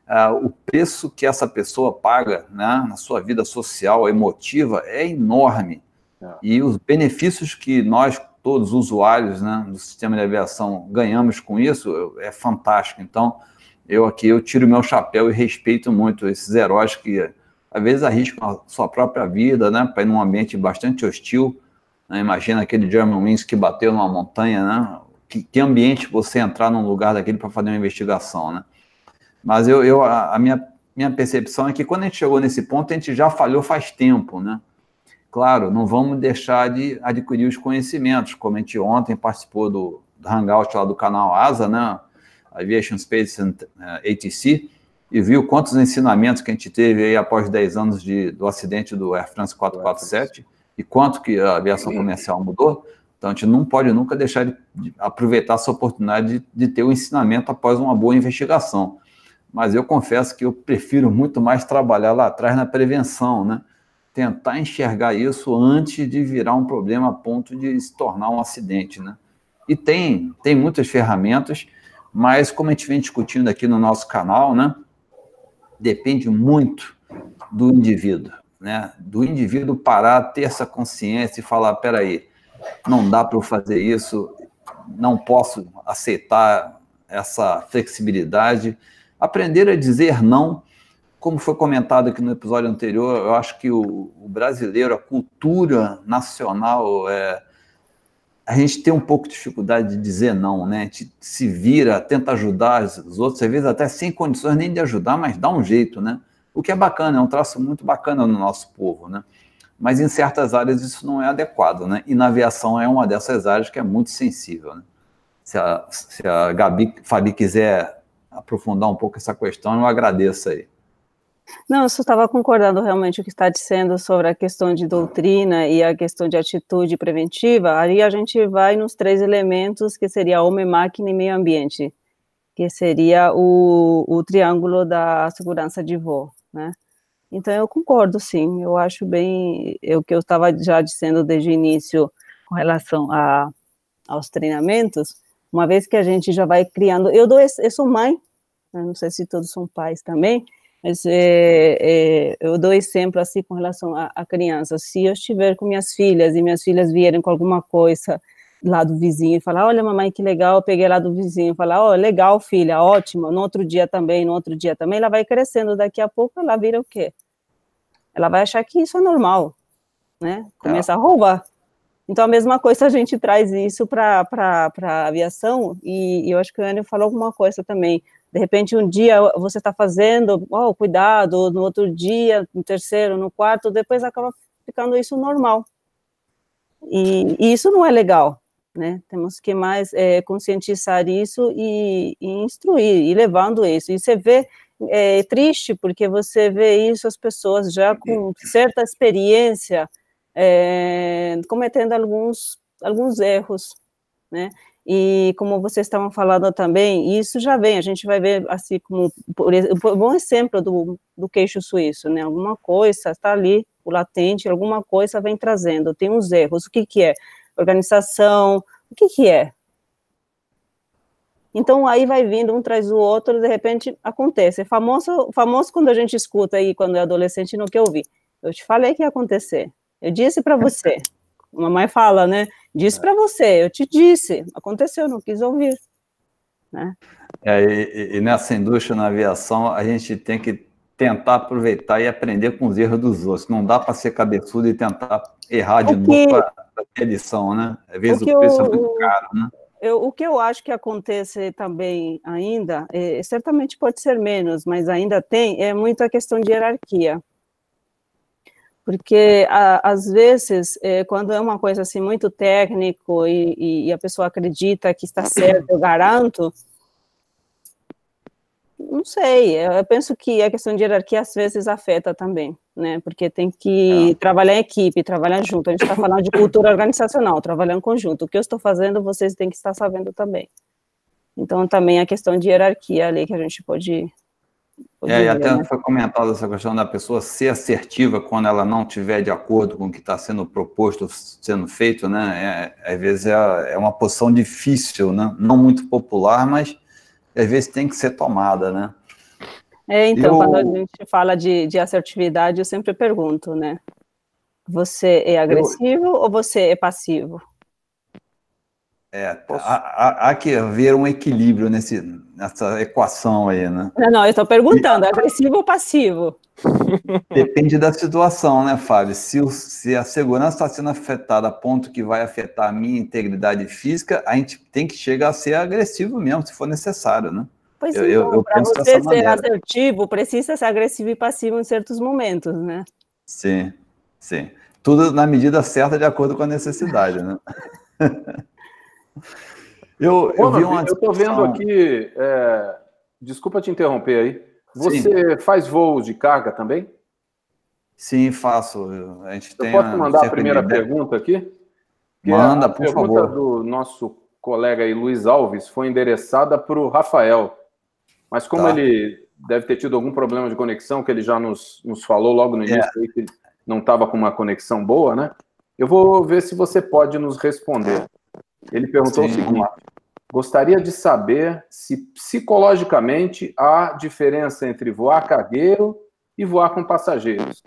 Speaker 1: uh, o preço que essa pessoa paga né, na sua vida social, emotiva, é enorme. É. E os benefícios que nós, todos usuários né, do sistema de aviação, ganhamos com isso é fantástico. Então, eu aqui eu tiro meu chapéu e respeito muito esses heróis que às vezes arriscam a sua própria vida, né, para ir num ambiente bastante hostil. Né? Imagina aquele German Wings que bateu numa montanha, né? Que, que ambiente você entrar num lugar daquele para fazer uma investigação, né? Mas eu, eu a, a, minha, minha percepção é que quando a gente chegou nesse ponto, a gente já falhou faz tempo, né? Claro, não vamos deixar de adquirir os conhecimentos, como a gente ontem participou do, do Hangout lá do canal ASA, né? Aviation Space and uh, eh, ATC, e viu quantos ensinamentos que a gente teve aí após 10 anos de, do acidente do Air France 447 e quanto que a aviação comercial mudou. Então, a gente não pode nunca deixar de, de aproveitar essa oportunidade de, de ter o um ensinamento após uma boa investigação. Mas eu confesso que eu prefiro muito mais trabalhar lá atrás na prevenção, né? Tentar enxergar isso antes de virar um problema a ponto de se tornar um acidente, né? E tem, tem muitas ferramentas, mas como a gente vem discutindo aqui no nosso canal, né, depende muito do indivíduo, né, do indivíduo parar, ter essa consciência e falar, peraí, não dá para eu fazer isso, não posso aceitar essa flexibilidade, aprender a dizer não, como foi comentado aqui no episódio anterior, eu acho que o, o brasileiro, a cultura nacional, é, a gente tem um pouco de dificuldade de dizer não, né? A gente se vira, tenta ajudar os outros, às vezes até sem condições nem de ajudar, mas dá um jeito, né? O que é bacana, é um traço muito bacana no nosso povo, né? Mas em certas áreas isso não é adequado, né? E na aviação é uma dessas áreas que é muito sensível, né? Se a, se a Gabi, Fabi quiser aprofundar um pouco essa questão, eu agradeço aí.
Speaker 4: Não, eu só estava concordando realmente o que está dizendo sobre a questão de doutrina e a questão de atitude preventiva. Aí a gente vai nos três elementos, que seria homem, máquina e meio ambiente, que seria o, o triângulo da segurança de voo, né? Então eu concordo, sim. Eu acho bem é o que eu estava já dizendo desde o início com relação a, aos treinamentos. Uma vez que a gente já vai criando, eu dou, eu sou mãe, né? não sei se todos são pais também mas é, é, eu dou exemplo assim com relação a criança. Se eu estiver com minhas filhas e minhas filhas vierem com alguma coisa lá do vizinho e falar, olha mamãe que legal, eu peguei lá do vizinho, falar, ó, oh, legal filha, ótimo, no outro dia também, no outro dia também, ela vai crescendo, daqui a pouco ela vira o quê? Ela vai achar que isso é normal, né? Começa a roubar. Então, a mesma coisa, a gente traz isso para a aviação, e, e, eu acho que o Enio falou alguma coisa também. De repente, um dia você está fazendo, oh, cuidado, no outro dia, no terceiro, no quarto, depois acaba ficando isso normal. E, e isso não é legal, né? Temos que mais é, conscientizar isso e, e, instruir, e levando isso. E você vê, é triste, porque você vê isso, as pessoas já com certa experiência, é, cometendo alguns, alguns erros, né? E como vocês estavam falando também, isso já vem, a gente vai ver assim como por, um bom exemplo do, do queixo suíço, né? Alguma coisa está ali, o latente, alguma coisa vem trazendo, tem uns erros. O que que é? Organização, o que que é? Então aí vai vindo um traz o outro, de repente acontece. É famoso, famoso quando a gente escuta aí quando é adolescente no que eu vi. Eu te falei que ia acontecer. Eu disse para você. Mamãe fala, né? Disse para você, eu te disse, aconteceu, não quis ouvir. Né?
Speaker 1: É, e, e, nessa indústria, na aviação, a gente tem que tentar aproveitar e aprender com os erros dos outros. Não dá para ser cabeçudo e tentar errar de novo para ter lição, né? Às vezes o, o preço eu, é muito caro, né?
Speaker 4: Eu, o que eu acho que acontece também ainda, é, certamente pode ser menos, mas ainda tem, é muito a questão de hierarquia porque a, às vezes, é, quando é uma coisa assim muito técnico e, e, a pessoa acredita que está certo, eu garanto, não sei, eu penso que a questão de hierarquia às vezes afeta também, né, porque tem que é. trabalhar em equipe, trabalhar junto, a gente está falando de cultura organizacional, trabalhar em conjunto, o que eu estou fazendo, vocês têm que estar sabendo também. Então, também a questão de hierarquia ali que a gente pode
Speaker 1: é, e até né? foi comentado essa questão da pessoa ser assertiva quando ela não estiver de acordo com o que está sendo proposto, sendo feito, né? É, às vezes é, é, uma posição difícil, né? Não muito popular, mas às vezes tem que ser tomada, né?
Speaker 4: É, então, eu... quando a gente fala de, de assertividade, eu sempre pergunto, né? Você é agressivo eu... ou você é passivo?
Speaker 1: É, há, há, que haver um equilíbrio nesse, nessa equação aí, né?
Speaker 4: Não, não eu estou perguntando, é agressivo ou passivo?
Speaker 1: Depende da situação, né, Fábio? Se, o, se a segurança está sendo afetada a ponto que vai afetar a minha integridade física, a gente tem que chegar a ser agressivo mesmo, se for necessário, né?
Speaker 4: Pois eu, então, para você ser maneira. assertivo, precisa ser agressivo e passivo em certos momentos, né?
Speaker 1: Sim, sim. Tudo na medida certa, de acordo com a necessidade, né?
Speaker 2: Eu, eu vi uma Eu estou vendo aqui. É... Desculpa te interromper aí. Você Sim. faz voos de carga também?
Speaker 1: Sim, faço. A gente
Speaker 2: eu posso mandar a primeira pergunta aqui?
Speaker 1: Manda, por favor. A pergunta
Speaker 2: do nosso colega aí, Luiz Alves, foi endereçada para o Rafael. Mas como tá. ele deve ter tido algum problema de conexão, que ele já nos, nos falou logo no é. início, é. aí, que não estava com uma conexão boa, né? Eu vou ver se você pode nos responder. Ele perguntou Sim. o seguinte: gostaria de saber se psicologicamente há diferença entre voar cargueiro e voar com passageiros.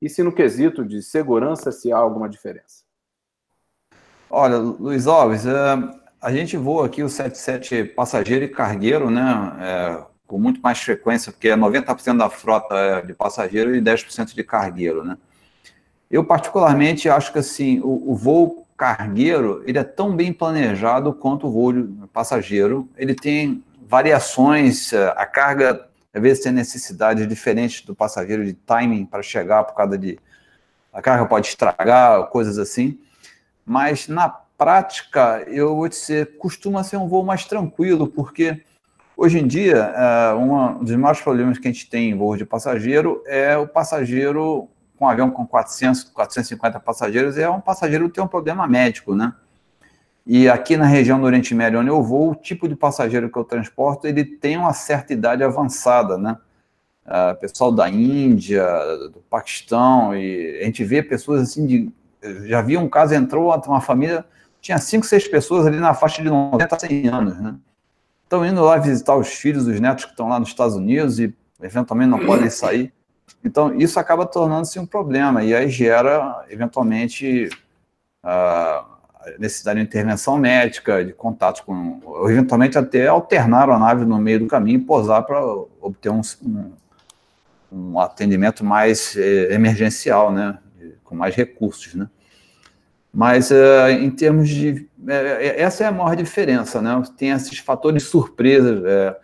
Speaker 2: E se no quesito de segurança se há alguma diferença.
Speaker 1: Olha, Luiz Alves, é, a gente voa aqui o 77 passageiro e cargueiro, né? É, com muito mais frequência, porque é 90% da frota é de passageiro e 10% de cargueiro, né? Eu, particularmente, acho que assim, o, o, voo cargueiro ele é tão bem planejado quanto o voo passageiro. Ele tem variações, é, a carga às vezes tem necessidades diferentes do passageiro de timing para chegar por causa de a carga pode estragar, coisas assim. Mas na prática, eu vou dizer, costuma ser um voo mais tranquilo, porque Hoje em dia, é, um dos maiores problemas que a gente tem em voo de passageiro é o passageiro um avião com 400, 450 passageiros, é um passageiro tem um problema médico, né? E aqui na região do Oriente Médio, onde eu vou, o tipo de passageiro que eu transporto, ele tem uma certa idade avançada, né? Uh, pessoal da Índia, do Paquistão, e a gente vê pessoas assim de... Já vi um caso, entrou uma família, tinha cinco, seis pessoas ali na faixa de 90 a 100 anos, né? estão indo lá visitar os filhos, os netos que estão lá nos Estados Unidos e eventualmente não podem sair. Então, isso acaba tornando-se um problema e aí gera, eventualmente, a necessidade de intervenção médica, de contato com, ou eventualmente até alternar a nave no meio do caminho e posar para obter um, um, atendimento mais eh, emergencial, né, com mais recursos, né. Mas uh, em termos de. É, essa é a maior diferença, né? Tem esses fatores de surpresa.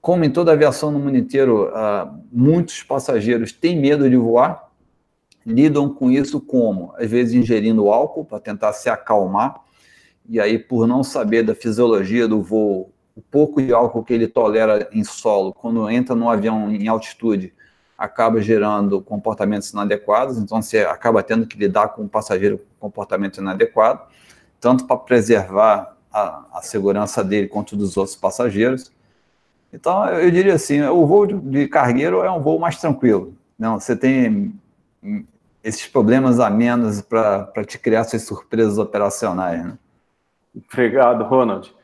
Speaker 1: Como em toda aviação no mundo inteiro, uh, muitos passageiros têm medo de voar, lidam com isso como? Às vezes ingerindo álcool para tentar se acalmar, e aí, por não saber da fisiologia do voo, o pouco de álcool que ele tolera em solo, quando entra no avião em altitude, acaba gerando comportamentos inadequados, então você acaba tendo que lidar com um passageiro com comportamento inadequado, tanto para preservar a, a, segurança dele quanto dos outros passageiros. Então, eu diria assim, o voo de, cargueiro é um voo mais tranquilo. Não, você tem esses problemas a menos para te criar suas surpresas operacionais. Né?
Speaker 2: Obrigado, Ronald.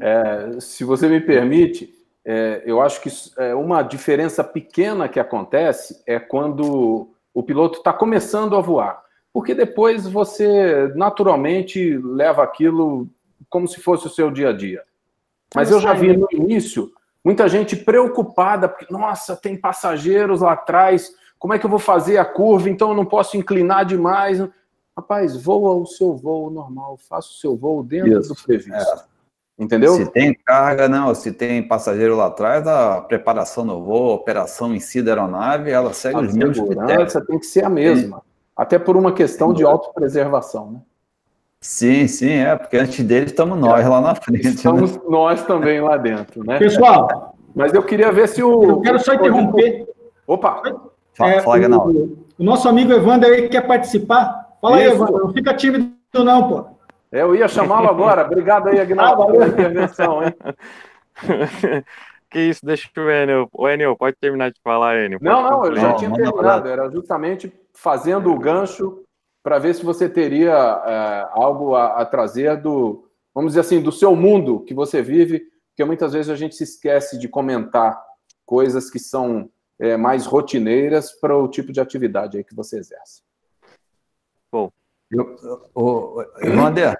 Speaker 2: É, se você me permite, é, eu acho que é, uma diferença pequena que acontece é quando o piloto está começando a voar, porque depois você naturalmente leva aquilo como se fosse o seu dia a dia. Mas eu já vi no início muita gente preocupada, porque, nossa, tem passageiros lá atrás, como é que eu vou fazer a curva? Então eu não posso inclinar demais. Rapaz, voa o seu voo normal, faça o seu voo dentro Isso, do previsto. É. Entendeu?
Speaker 1: Se tem carga, não, se tem passageiro lá atrás, a preparação no voo, a operação em si da aeronave, ela segue a os mesmos critérios.
Speaker 2: tem que ser a mesma, sim. até por uma questão de autopreservação, né?
Speaker 1: Sim, sim, é, porque antes dele estamos nós lá na frente. Né?
Speaker 2: Estamos né? nós também lá dentro, né?
Speaker 6: Pessoal,
Speaker 2: mas eu queria ver se o.
Speaker 6: Eu quero só interromper.
Speaker 2: Opa!
Speaker 6: Fala, é, fala o, o nosso amigo Evandro aí quer participar. Fala Isso. aí, Evandro, não fica tímido, não, pô.
Speaker 2: Eu ia chamá-lo agora. Obrigado aí, Agnaldo, ah, pela intervenção, hein?
Speaker 5: que isso, deixa o Enio. O Enio, pode terminar de falar, Enio.
Speaker 2: Não, não, eu já não, tinha terminado. Era justamente fazendo o gancho para ver se você teria é, algo a, a, trazer do, vamos dizer assim, do seu mundo que você vive, porque muitas vezes a gente se esquece de comentar coisas que são é, mais rotineiras para o tipo de atividade aí que você exerce.
Speaker 1: Bom, eu, o, Wander,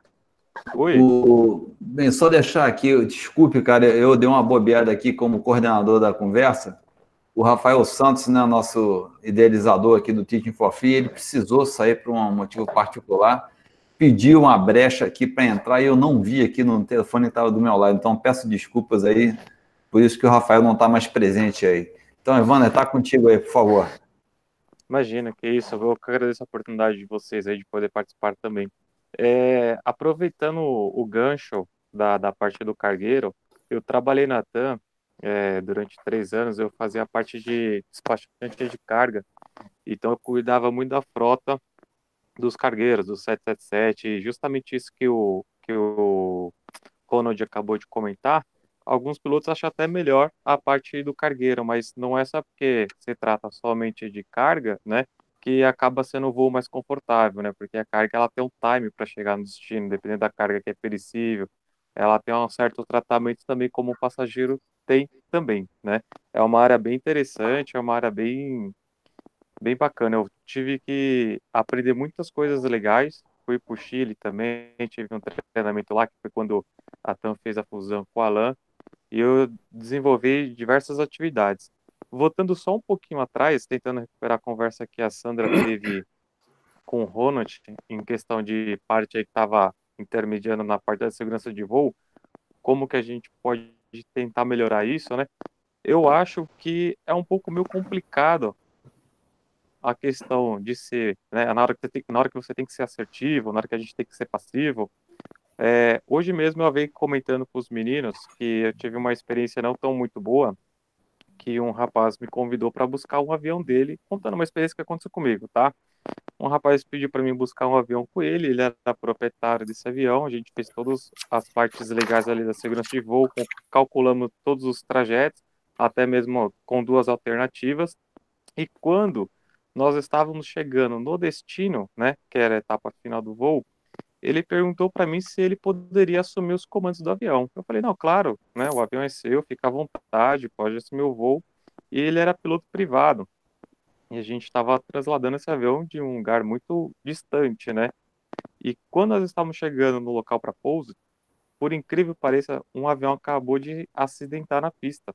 Speaker 1: Oi. O, bem, só deixar aqui, desculpe, cara, eu dei uma bobeada aqui como coordenador da conversa. O Rafael Santos, né, nosso idealizador aqui do Teaching for Free, ele precisou sair por um motivo particular, pediu uma brecha aqui para entrar e eu não vi aqui no telefone que estava do meu lado. Então, peço desculpas aí, por isso que o Rafael não está mais presente aí. Então, Evandro, está contigo aí, por favor.
Speaker 5: Imagina, que isso, eu agradeço a oportunidade de vocês aí de poder participar também. É, aproveitando o, gancho da, da parte do cargueiro, eu trabalhei na TAM é, durante três anos, eu fazia a parte de despachante de carga, então eu cuidava muito da frota dos cargueiros, do 777, e justamente isso que o, que o Ronald acabou de comentar, alguns pilotos acham até melhor a parte do cargueiro, mas não é só porque se trata somente de carga, né, que acaba sendo o voo mais confortável, né, porque a carga ela tem um time para chegar no destino, dependendo da carga que é perecível, ela tem um certo tratamento também como o passageiro tem também, né? É uma área bem interessante, é uma área bem bem bacana. Eu tive que aprender muitas coisas legais. Fui para o Chile também, tive um treinamento lá, que foi quando a TAM fez a fusão com a LAN, e eu desenvolvi diversas atividades. Voltando só um pouquinho atrás, tentando recuperar a conversa que a Sandra teve com o Ronald, em questão de parte aí que estava intermediando na parte da segurança de voo, como que a gente pode tentar melhorar isso, né? Eu acho que é um pouco meio complicado a questão de ser, né, na hora que você tem, na hora que você tem que ser assertivo, na hora que a gente tem que ser passivo. É, hoje mesmo eu venho comentando com os meninos que eu tive uma experiência não tão muito boa, que um rapaz me convidou para buscar um avião dele, contando uma experiência que aconteceu comigo, tá? Um rapaz pediu para mim buscar um avião com ele, ele era proprietário desse avião, a gente fez todas as partes legais ali da segurança de voo, calculamos todos os trajetos, até mesmo com duas alternativas. E quando nós estávamos chegando no destino, né, que era a etapa final do voo, ele perguntou para mim se ele poderia assumir os comandos do avião. Eu falei, não, claro, né, o avião é seu, fica à vontade, pode assumir o voo. E ele era piloto privado. E a gente estava trasladando esse avião de um lugar muito distante, né? E quando nós estávamos chegando no local para pouso, por incrível que pareça, um avião acabou de acidentar na pista.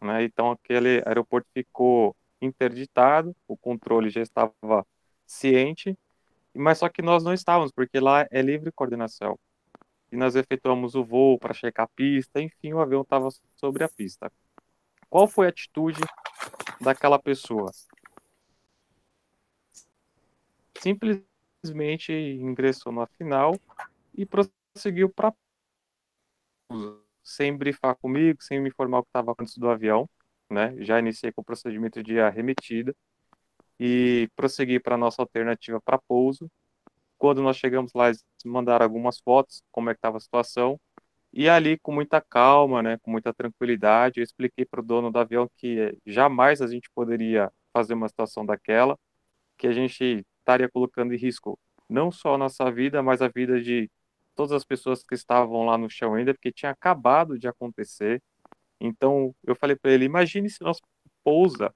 Speaker 5: Né? Então aquele aeroporto ficou interditado, o controle já estava ciente, mas só que nós não estávamos, porque lá é livre coordenação. E nós efetuamos o voo para checar a pista, enfim, o avião estava sobre a pista. Qual foi a atitude daquela pessoa? Simplesmente ingressou na final e prosseguiu para sem brifar comigo, sem me informar o que estava acontecendo do avião né? Já iniciei com o procedimento de arremetida e prossegui para a nossa alternativa para pouso. Quando nós chegamos lá, eles mandaram algumas fotos, como é que estava a situação, e ali, com muita calma, né, com muita tranquilidade, eu expliquei para o dono do avião que jamais a gente poderia fazer uma situação daquela, que a gente estaria colocando em risco não só a nossa vida, mas a vida de todas as pessoas que estavam lá no chão ainda, porque tinha acabado de acontecer. Então eu falei para ele: imagine se nós pousa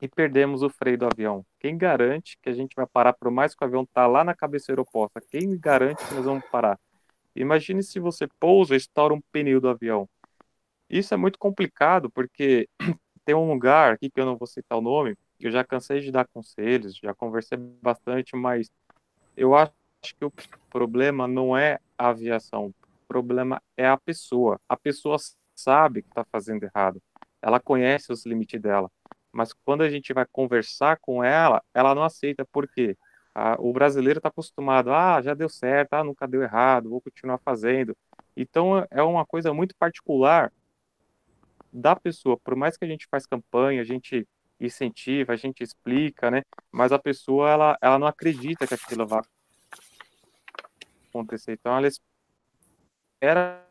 Speaker 5: e perdemos o freio do avião. Quem garante que a gente vai parar por mais que o avião tá lá na cabeceira oposta? Quem garante que nós vamos parar? Imagine se você pousa e estoura um pneu do avião. Isso é muito complicado porque tem um lugar aqui que eu não vou citar o nome, eu já cansei de dar conselhos, já conversei bastante, mas eu acho que o problema não é a aviação, o problema é a pessoa. A pessoa sabe que está fazendo errado, ela conhece os limites dela, mas quando a gente vai conversar com ela, ela não aceita, por quê? Ah, o brasileiro está acostumado, ah, já deu certo, ah, nunca deu errado, vou continuar fazendo. Então é uma coisa muito particular da pessoa, por mais que a gente faz campanha, a gente incentiva, a gente explica, né? Mas a pessoa ela, ela não acredita que aquilo vai acontecer. Então ela espera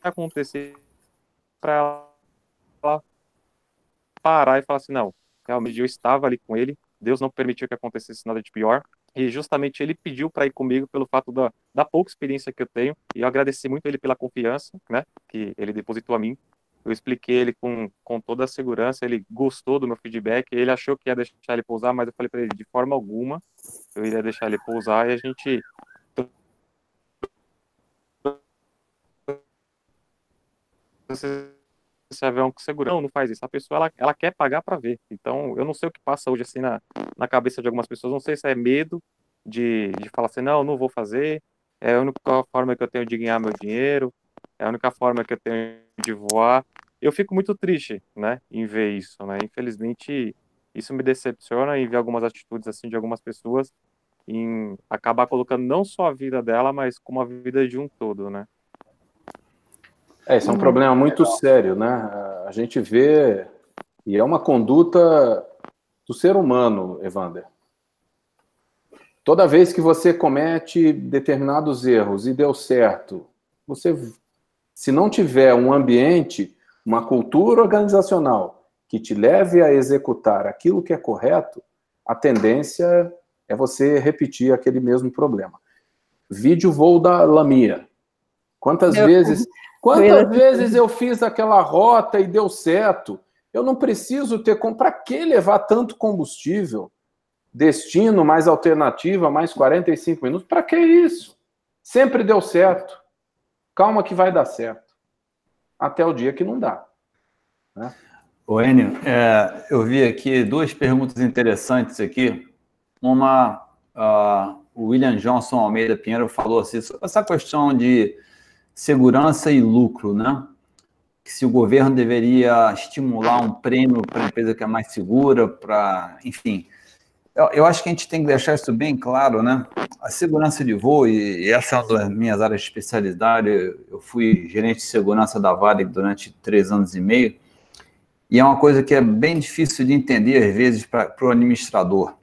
Speaker 5: acontecer para ela parar e falar assim, não, realmente eu estava ali com ele, Deus não permitiu que acontecesse nada de pior, e justamente ele pediu para ir comigo pelo fato da, da pouca experiência que eu tenho, e eu agradeci muito ele pela confiança, né, que ele depositou a mim, eu expliquei ele com, com toda a segurança, ele gostou do meu feedback, ele achou que ia deixar ele pousar, mas eu falei para ele, de forma alguma, eu iria deixar ele pousar, e a gente esse avião com segurança. Não, não faz isso. A pessoa, ela, ela quer pagar para ver. Então, eu não sei o que passa hoje, assim, na, na cabeça de algumas pessoas. Não sei se é medo de, de falar assim, não, não vou fazer. É a única forma que eu tenho de ganhar meu dinheiro. É a única forma que eu tenho de voar. Eu fico muito triste, né, em ver isso, né. Infelizmente, isso me decepciona em ver algumas atitudes, assim, de algumas pessoas em acabar colocando não só a vida dela, mas como a vida de um todo, né.
Speaker 2: É, esse é um problema muito sério, né? A gente vê, e é uma conduta do ser humano, Evander. Toda vez que você comete determinados erros e deu certo, você, se não tiver um ambiente, uma cultura organizacional que te leve a executar aquilo que é correto, a tendência é você repetir aquele mesmo problema. Vídeo voo da Lamia. Quantas eu, vezes, quantas vezes eu fiz aquela rota e deu certo? Eu não preciso ter. Para que levar tanto combustível? Destino, mais alternativa, mais 45 minutos. Para que isso? Sempre deu certo. Calma que vai dar certo. Até o dia que não dá. Né?
Speaker 1: O Enio, é, eu vi aqui duas perguntas interessantes aqui. Uma, uh, o William Johnson Almeida Pinheiro falou assim, sobre essa questão de segurança e lucro, né? Que se o governo deveria estimular um prêmio para a empresa que é mais segura, para, enfim. Eu, eu, acho que a gente tem que deixar isso bem claro, né? A segurança de voo, e, essa é uma das minhas áreas de especialidade, eu fui gerente de segurança da Vale durante três anos e meio, e é uma coisa que é bem difícil de entender, às vezes, para o administrador.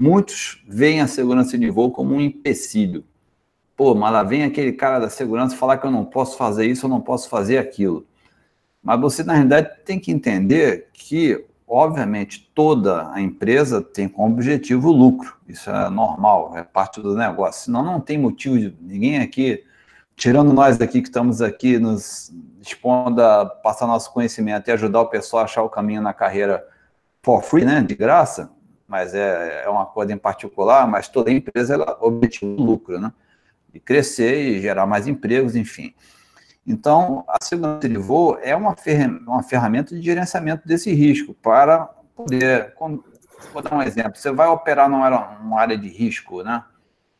Speaker 1: Muitos veem a segurança de voo como um empecilho. Pô, mas lá vem aquele cara da segurança falar que eu não posso fazer isso, eu não posso fazer aquilo. Mas você, na realidade, tem que entender que, obviamente, toda a empresa tem como objetivo o lucro. Isso é normal, é parte do negócio. Senão não tem motivo de ninguém aqui, tirando nós aqui que estamos aqui nos dispondo a passar nosso conhecimento e ajudar o pessoal a achar o caminho na carreira for free, né, de graça, mas é, é uma coisa em particular, mas toda empresa ela objetivo lucro, né, de crescer e gerar mais empregos, enfim. Então, a segurança de voo é uma, ferramenta de gerenciamento desse risco para poder, vou dar um exemplo, você vai operar numa área, de risco, né,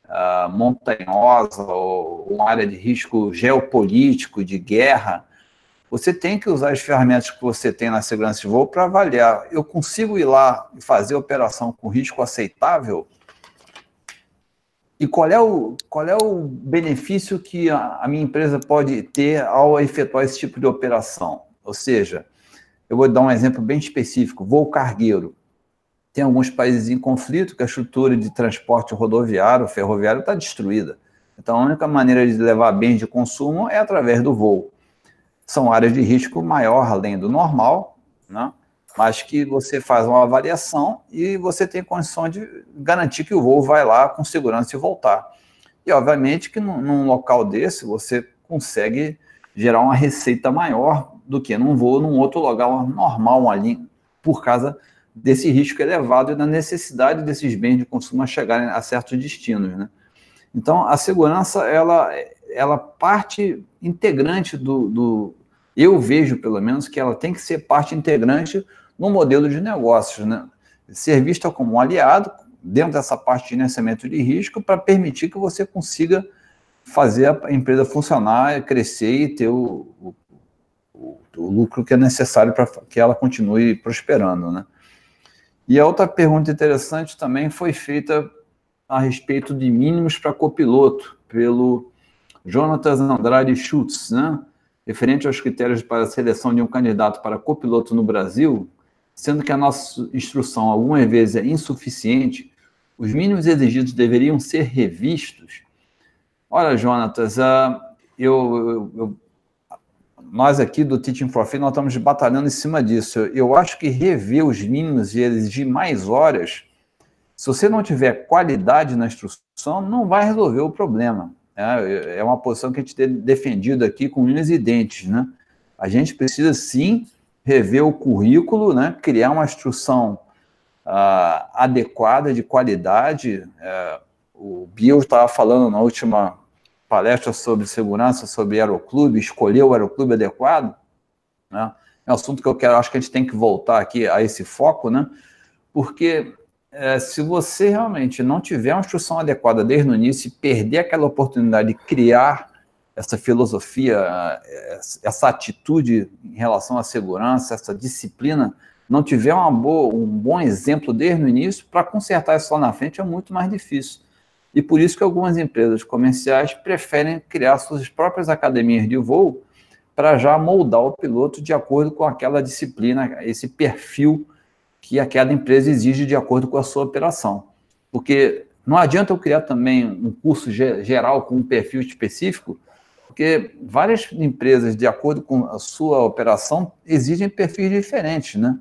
Speaker 1: uh, montanhosa ou uma área de risco geopolítico, de guerra, você tem que usar as ferramentas que você tem na segurança de voo para avaliar. Eu consigo ir lá e fazer operação com risco aceitável? E qual é o, qual é o benefício que a, a minha empresa pode ter ao efetuar esse tipo de operação? Ou seja, eu vou dar um exemplo bem específico: voo cargueiro. Tem alguns países em conflito que a estrutura de transporte rodoviário, ferroviário está destruída. Então, a única maneira de levar bens de consumo é através do voo são áreas de risco maior além do normal, né? Mas que você faz uma avaliação e você tem condição de garantir que o voo vai lá com segurança e voltar. E, obviamente, que num, local desse você consegue gerar uma receita maior do que num voo num outro lugar normal ali, por causa desse risco elevado e da necessidade desses bens de consumo a chegarem a certos destinos. Né? Então, a segurança, ela, ela parte integrante do, do, eu vejo, pelo menos, que ela tem que ser parte integrante no modelo de negócios, né? Ser vista como um aliado dentro dessa parte de gerenciamento de risco para permitir que você consiga fazer a empresa funcionar, crescer e ter o, o, o, lucro que é necessário para que ela continue prosperando, né? E a outra pergunta interessante também foi feita a respeito de mínimos para copiloto, pelo Jonatas Andrade Schutz, né? referente aos critérios para a seleção de um candidato para copiloto no Brasil, sendo que a nossa instrução algumas vezes é insuficiente, os mínimos exigidos deveriam ser revistos. Olha, Jonatas, uh, eu, eu, nós aqui do Teaching for Free, nós estamos batalhando em cima disso. Eu acho que rever os mínimos e exigir mais horas, se você não tiver qualidade na instrução, não vai resolver o problema. É, é uma posição que a gente tem defendido aqui com unhas e dentes, né? A gente precisa sim rever o currículo, né? Criar uma instrução uh, adequada, de qualidade. Uh, o Bill estava falando na última palestra sobre segurança, sobre aeroclube, escolher o aeroclube adequado, né? É um assunto que eu quero, acho que a gente tem que voltar aqui a esse foco, né? Porque é, se você realmente não tiver uma instrução adequada desde o início e perder aquela oportunidade de criar essa filosofia, essa atitude em relação à segurança, essa disciplina, não tiver uma boa, um bom exemplo desde o início, para consertar isso lá na frente é muito mais difícil. E por isso que algumas empresas comerciais preferem criar suas próprias academias de voo para já moldar o piloto de acordo com aquela disciplina, esse perfil que aquela empresa exige de acordo com a sua operação. Porque não adianta eu criar também um curso geral com um perfil específico, porque várias empresas, de acordo com a sua operação, exigem perfis diferentes, né?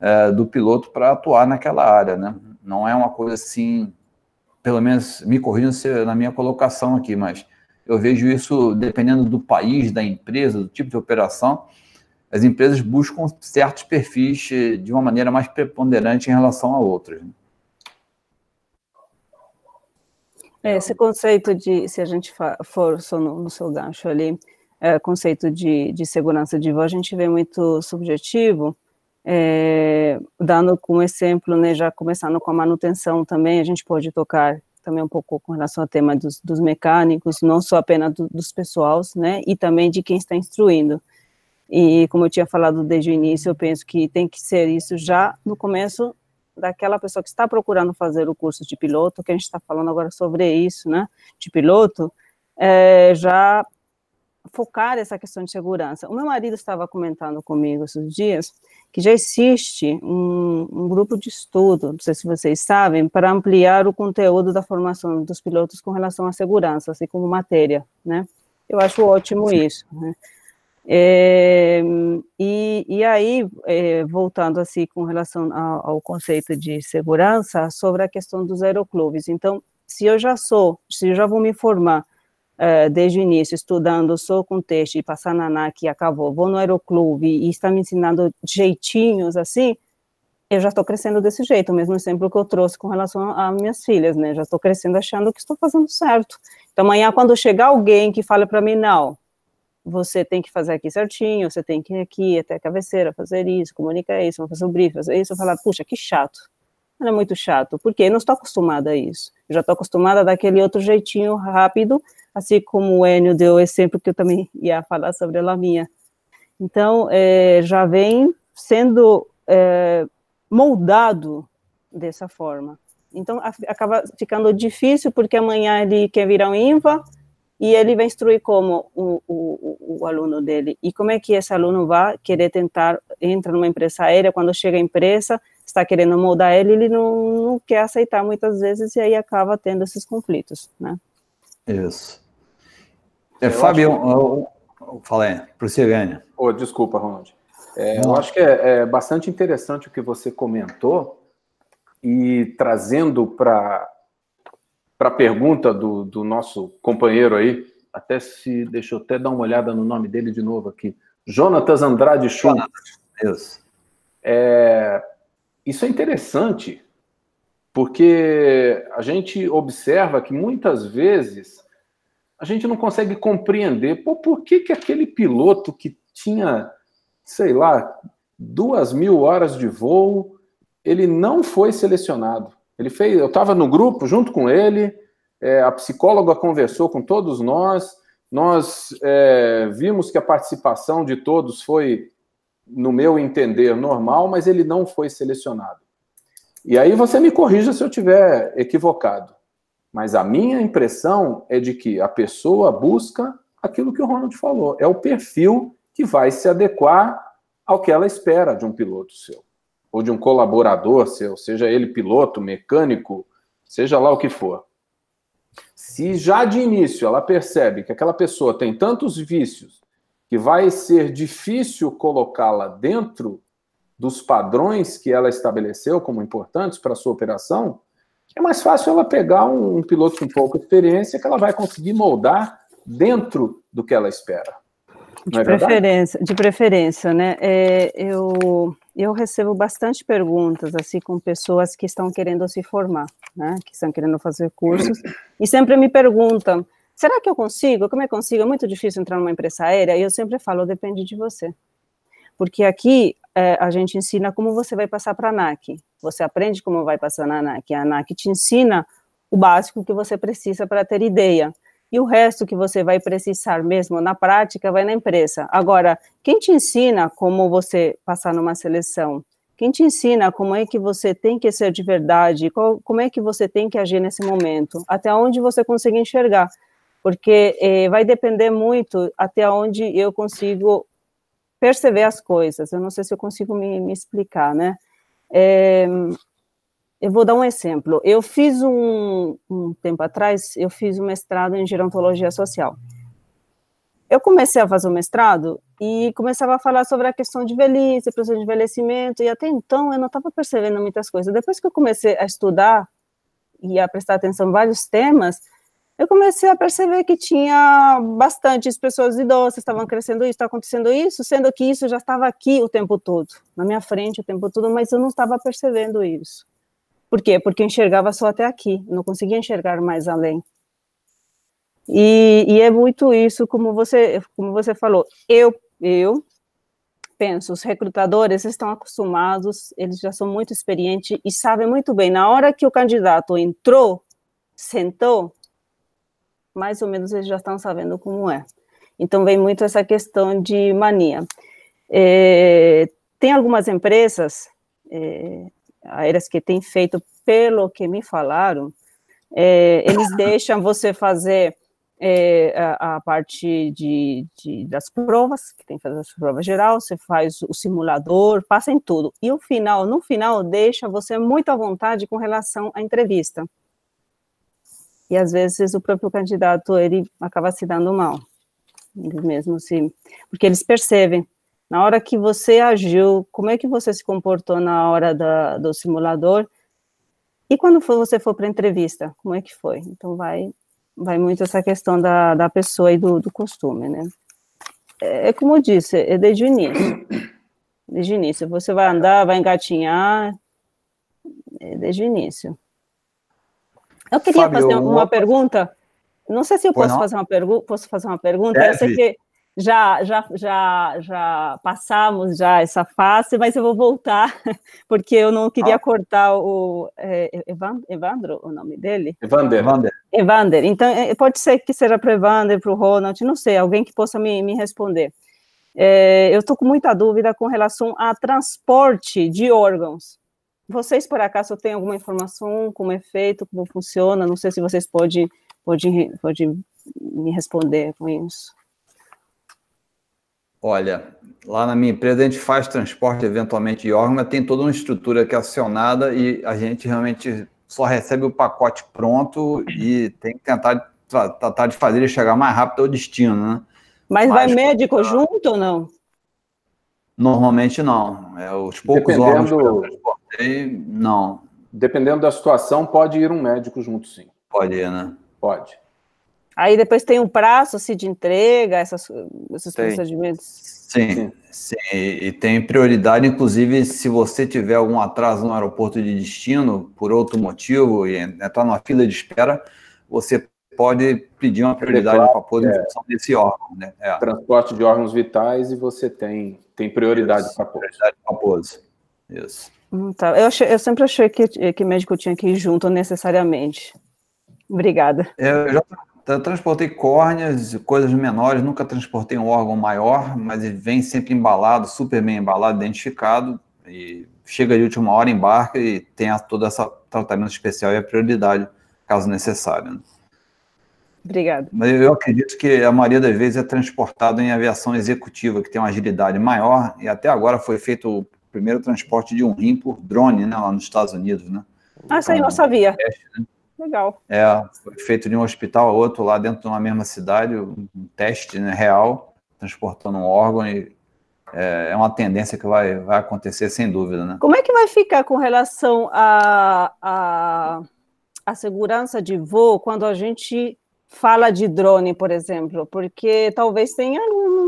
Speaker 1: É, do piloto para atuar naquela área, né? Não é uma coisa assim, pelo menos me corrijam na minha colocação aqui, mas eu vejo isso dependendo do país, da empresa, do tipo de operação, as empresas buscam certos perfis eh, de uma maneira mais preponderante em relação a outras. Né?
Speaker 4: É, esse conceito de, se a gente for só no, no seu gancho ali, é, conceito de, de segurança de voz, a gente vê muito subjetivo, é, dando como exemplo, né, já começando com a manutenção também, a gente pode tocar também um pouco com relação ao tema dos, dos mecânicos, não só apenas do, dos pessoais, né, e também de quem está instruindo. E como eu tinha falado desde o início, eu penso que tem que ser isso já no começo daquela pessoa que está procurando fazer o curso de piloto, que a gente está falando agora sobre isso, né, de piloto, é, já focar essa questão de segurança. O meu marido estava comentando comigo esses dias que já existe um, um, grupo de estudo, não sei se vocês sabem, para ampliar o conteúdo da formação dos pilotos com relação à segurança, assim como matéria, né? Eu acho ótimo isso, né? É, e, e aí, é, voltando assim com relação ao, ao, conceito de segurança, sobre a questão dos aeroclubes. Então, se eu já sou, se eu já vou me formar uh, desde o início, estudando só com texto e passar na NAC e acabou, vou no aeroclube e está me ensinando jeitinhos assim, eu já estou crescendo desse jeito, o mesmo exemplo que eu trouxe com relação às minhas filhas, né? Já estou crescendo achando que estou fazendo certo. Então, amanhã, quando chegar alguém que fala para mim, não, você tem que fazer aqui certinho, você tem que ir aqui até a cabeceira, fazer isso, comunicar isso, vamos fazer o brief, fazer isso, eu falar, puxa, que chato. Não é muito chato, porque eu não estou acostumada a isso. Eu já estou acostumada daquele outro jeitinho rápido assim como o Enio deu exemplo que eu também ia falar sobre a Laminha. Então, é, já vem sendo é, moldado dessa forma. Então, acaba ficando difícil, porque amanhã ele quer virar um INVA, e ele vai instruir como o, o, o, aluno dele. E como é que esse aluno vai querer tentar, entra numa empresa aérea, quando chega a empresa, está querendo moldar ele, ele não, não quer aceitar muitas vezes, e aí acaba tendo esses conflitos, né?
Speaker 1: Isso. É, Fábio, eu, eu, fala aí, prossiga,
Speaker 2: oh, Desculpa, Ronald. É, eu acho que é, é, bastante interessante o que você comentou e trazendo para a pergunta do, do nosso companheiro aí, até se, deixa eu até dar uma olhada no nome dele de novo aqui, Jonatas Andrade Schultz. Isso. É, isso é interessante, porque a gente observa que muitas vezes a gente não consegue compreender pô, por que, que aquele piloto que tinha, sei lá, duas mil horas de voo, ele não foi selecionado. Ele fez, eu estava no grupo junto com ele, é, a psicóloga conversou com todos nós, nós é, vimos que a participação de todos foi, no meu entender, normal, mas ele não foi selecionado. E aí você me corrija se eu tiver equivocado. Mas a minha impressão é de que a pessoa busca aquilo que o Ronald falou, é o perfil que vai se adequar ao que ela espera de um piloto seu, ou de um colaborador seu, seja ele piloto, mecânico, seja lá o que for. Se já de início ela percebe que aquela pessoa tem tantos vícios que vai ser difícil colocá-la dentro dos padrões que ela estabeleceu como importantes para a sua operação, é mais fácil ela pegar um, um piloto com pouca experiência que ela vai conseguir moldar dentro do que ela espera.
Speaker 4: De é preferência, de preferência, né? É, eu, eu recebo bastante perguntas, assim, com pessoas que estão querendo se formar, né? Que estão querendo fazer cursos, e sempre me perguntam, será que eu consigo? Como é que eu consigo? É muito difícil entrar numa empresa aérea, e eu sempre falo, depende de você. Porque aqui é, a gente ensina como você vai passar para a ANAC, você aprende como vai passar na ANAC. A ANAC te ensina o básico que você precisa para ter ideia. E o resto que você vai precisar mesmo na prática vai na empresa. Agora, quem te ensina como você passar numa seleção? Quem te ensina como é que você tem que ser de verdade? Qual, como é que você tem que agir nesse momento? Até onde você consegue enxergar? Porque eh, vai depender muito até onde eu consigo perceber as coisas. Eu não sei se eu consigo me, me explicar, né? É, eu vou dar um exemplo. Eu fiz um, um tempo atrás, eu fiz um mestrado em gerontologia social. Eu comecei a fazer o mestrado e começava a falar sobre a questão de velhice, processo de envelhecimento, e até então eu não estava percebendo muitas coisas. Depois que eu comecei a estudar e a prestar atenção em vários temas, eu comecei a perceber que tinha bastantes pessoas idosas, estavam crescendo isso, está acontecendo isso, sendo que isso já estava aqui o tempo todo, na minha frente o tempo todo, mas eu não estava percebendo isso. Por quê? Porque eu enxergava só até aqui, não conseguia enxergar mais além. E, e é muito isso, como você, como você falou. Eu, eu penso, os recrutadores estão acostumados, eles já são muito experientes e sabem muito bem. Na hora que o candidato entrou, sentou, mais ou menos eles já estão sabendo como é. Então, vem muito essa questão de mania. É, tem algumas empresas é, aéreas que têm feito, pelo que me falaram, é, eles deixam você fazer é, a, a, parte de, de, das provas, que tem que fazer a prova geral, você faz o simulador, passa em tudo. E o final, no final, deixa você muito à vontade com relação à entrevista. E às vezes o próprio candidato ele acaba se dando mal, mesmo assim, porque eles percebem na hora que você agiu, como é que você se comportou na hora da, do simulador e quando for, você for para a entrevista, como é que foi? Então vai vai muito essa questão da, da pessoa e do, do costume, né? É, é como eu disse, é desde o início. Desde o início. Você vai andar, vai engatinhar, é desde o início. Eu queria Fábio, fazer uma pergunta. Não sei se eu posso fazer uma pergunta. Posso fazer uma pergunta? Deve. Eu sei que já, já, já, já passamos já essa fase, mas eu vou voltar porque eu não queria ah. cortar o é, Evandro, o nome dele?
Speaker 2: Evander.
Speaker 4: Evander. Evander. Então é, pode ser que seja para Evander, para o Ronald, não sei, alguém que possa me, me responder. É, eu estou com muita dúvida com relação a transporte de órgãos. Vocês, por acaso, têm alguma informação, como é feito, como funciona? Não sei se vocês podem pode, pode me responder com isso.
Speaker 1: Olha, lá na minha empresa a gente faz transporte eventualmente de órgão, mas tem toda uma estrutura que é acionada e a gente realmente só recebe o pacote pronto e tem que tentar tratar de fazer ele chegar mais rápido ao destino, né?
Speaker 4: Mas, mas vai médico junto ou não?
Speaker 1: Normalmente não. É, os poucos Dependendo... órgãos que eu transportei, não.
Speaker 2: Dependendo da situação, pode ir um médico junto, sim.
Speaker 1: Pode ir, né?
Speaker 2: Pode.
Speaker 4: Aí depois tem um prazo assim, de entrega, essas, esses tem. procedimentos.
Speaker 1: Sim, sim, e tem prioridade, inclusive, se você tiver algum atraso no aeroporto de destino, por outro motivo, e entrar numa fila de espera, você pode pedir uma prioridade para pôr é, desse órgão. Né?
Speaker 2: É. Transporte de órgãos vitais e você tem tem prioridade para Prioridade para
Speaker 1: pose. Isso.
Speaker 4: Hum, tá. eu, achei, eu sempre achei que, que médico tinha que ir junto necessariamente. Obrigada.
Speaker 1: É, eu já transportei córneas, coisas menores, nunca transportei um órgão maior, mas ele vem sempre embalado, super bem embalado, identificado, e chega de última hora, embarca e tem todo esse tratamento especial e a prioridade, caso necessário. Né?
Speaker 4: Obrigada.
Speaker 1: Mas eu acredito que a maioria das vezes é transportado em aviação executiva, que tem uma agilidade maior, e até agora foi feito o primeiro transporte de um rim por drone, né, lá nos Estados Unidos, né?
Speaker 4: Ah, isso aí eu sabia. Teste, né? Legal.
Speaker 1: É, foi feito de um hospital a outro, lá dentro de uma mesma cidade, um teste né, real, transportando um órgão, e é, é uma tendência que vai, vai acontecer sem dúvida, né?
Speaker 4: Como é que vai ficar com relação à a, a, a segurança de voo quando a gente fala de drone, por exemplo, porque talvez tenha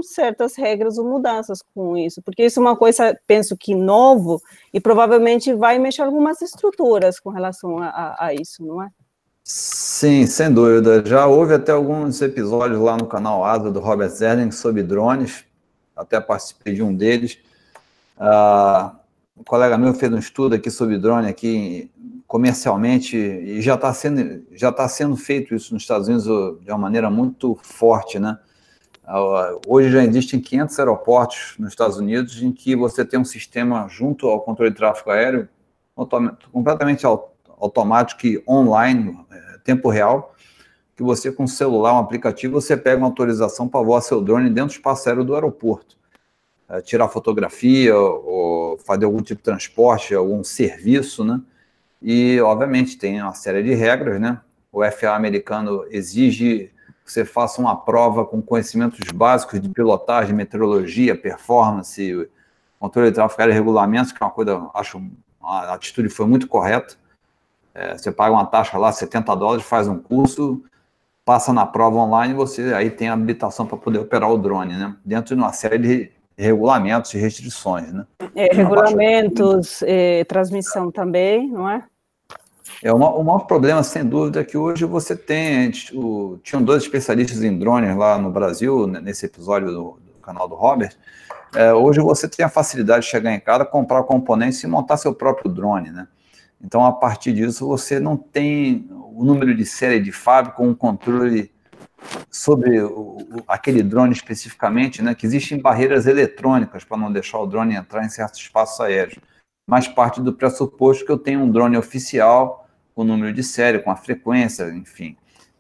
Speaker 4: certas regras ou mudanças com isso, porque isso é uma coisa, penso que novo, e provavelmente vai mexer algumas estruturas com relação a, a, isso, não é?
Speaker 1: Sim, sem dúvida. Já houve até alguns episódios lá no canal Asa do Robert Zerling sobre drones, até participei de um deles. Uh, um colega meu fez um estudo aqui sobre drone aqui comercialmente e já está sendo já está sendo feito isso nos Estados Unidos de uma maneira muito forte, né? Hoje já existem 500 aeroportos nos Estados Unidos em que você tem um sistema junto ao controle de tráfego aéreo completamente automático e online, é, tempo real, que você com o celular, um aplicativo, você pega uma autorização para voar seu drone dentro do espaço aéreo do aeroporto. É, tirar fotografia ou fazer algum tipo de transporte, algum serviço, né? E, obviamente, tem uma série de regras, né? O FAA americano exige que você faça uma prova com conhecimentos básicos de pilotagem, meteorologia, performance, controle de tráfego aéreo e regulamentos, que é uma coisa, acho, a atitude foi muito correta. É, você paga uma taxa lá, 70 dólares, faz um curso, passa na prova online, você aí tem habilitação para poder operar o drone, né? Dentro de uma série de regulamentos e restrições, né?
Speaker 4: É, regulamentos, é, transmissão também, não é?
Speaker 1: É, o, o maior problema, sem dúvida, é que hoje você tem. O, tinham dois especialistas em drones lá no Brasil, né, nesse episódio do, do canal do Robert. É, hoje você tem a facilidade de chegar em casa, comprar componentes e montar seu próprio drone, né? Então, a partir disso, você não tem o número de série de fábrica, um controle sobre o, aquele drone especificamente, né? Que existem barreiras eletrônicas para não deixar o drone entrar em certos espaços aéreos. Mas parte do pressuposto que eu tenho um drone oficial com o número de série, com a frequência, enfim,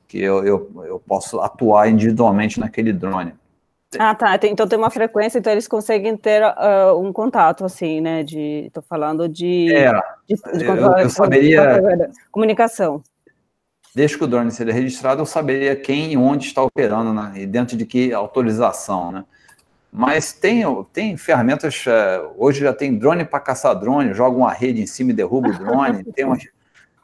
Speaker 1: que eu, eu, eu posso atuar individualmente naquele drone.
Speaker 4: Ah, tá. Então tem uma frequência, então eles conseguem ter uh, um contato, assim, né? De, tô falando de.
Speaker 1: É, de, de eu, eu saberia.
Speaker 4: Comunicação.
Speaker 1: Desde que o drone seja registrado, eu saberia quem e onde está operando, né? E dentro de que autorização, né? Mas tem, tem ferramentas. Uh, hoje já tem drone para caçar drone, joga uma rede em cima e derruba o drone. tem umas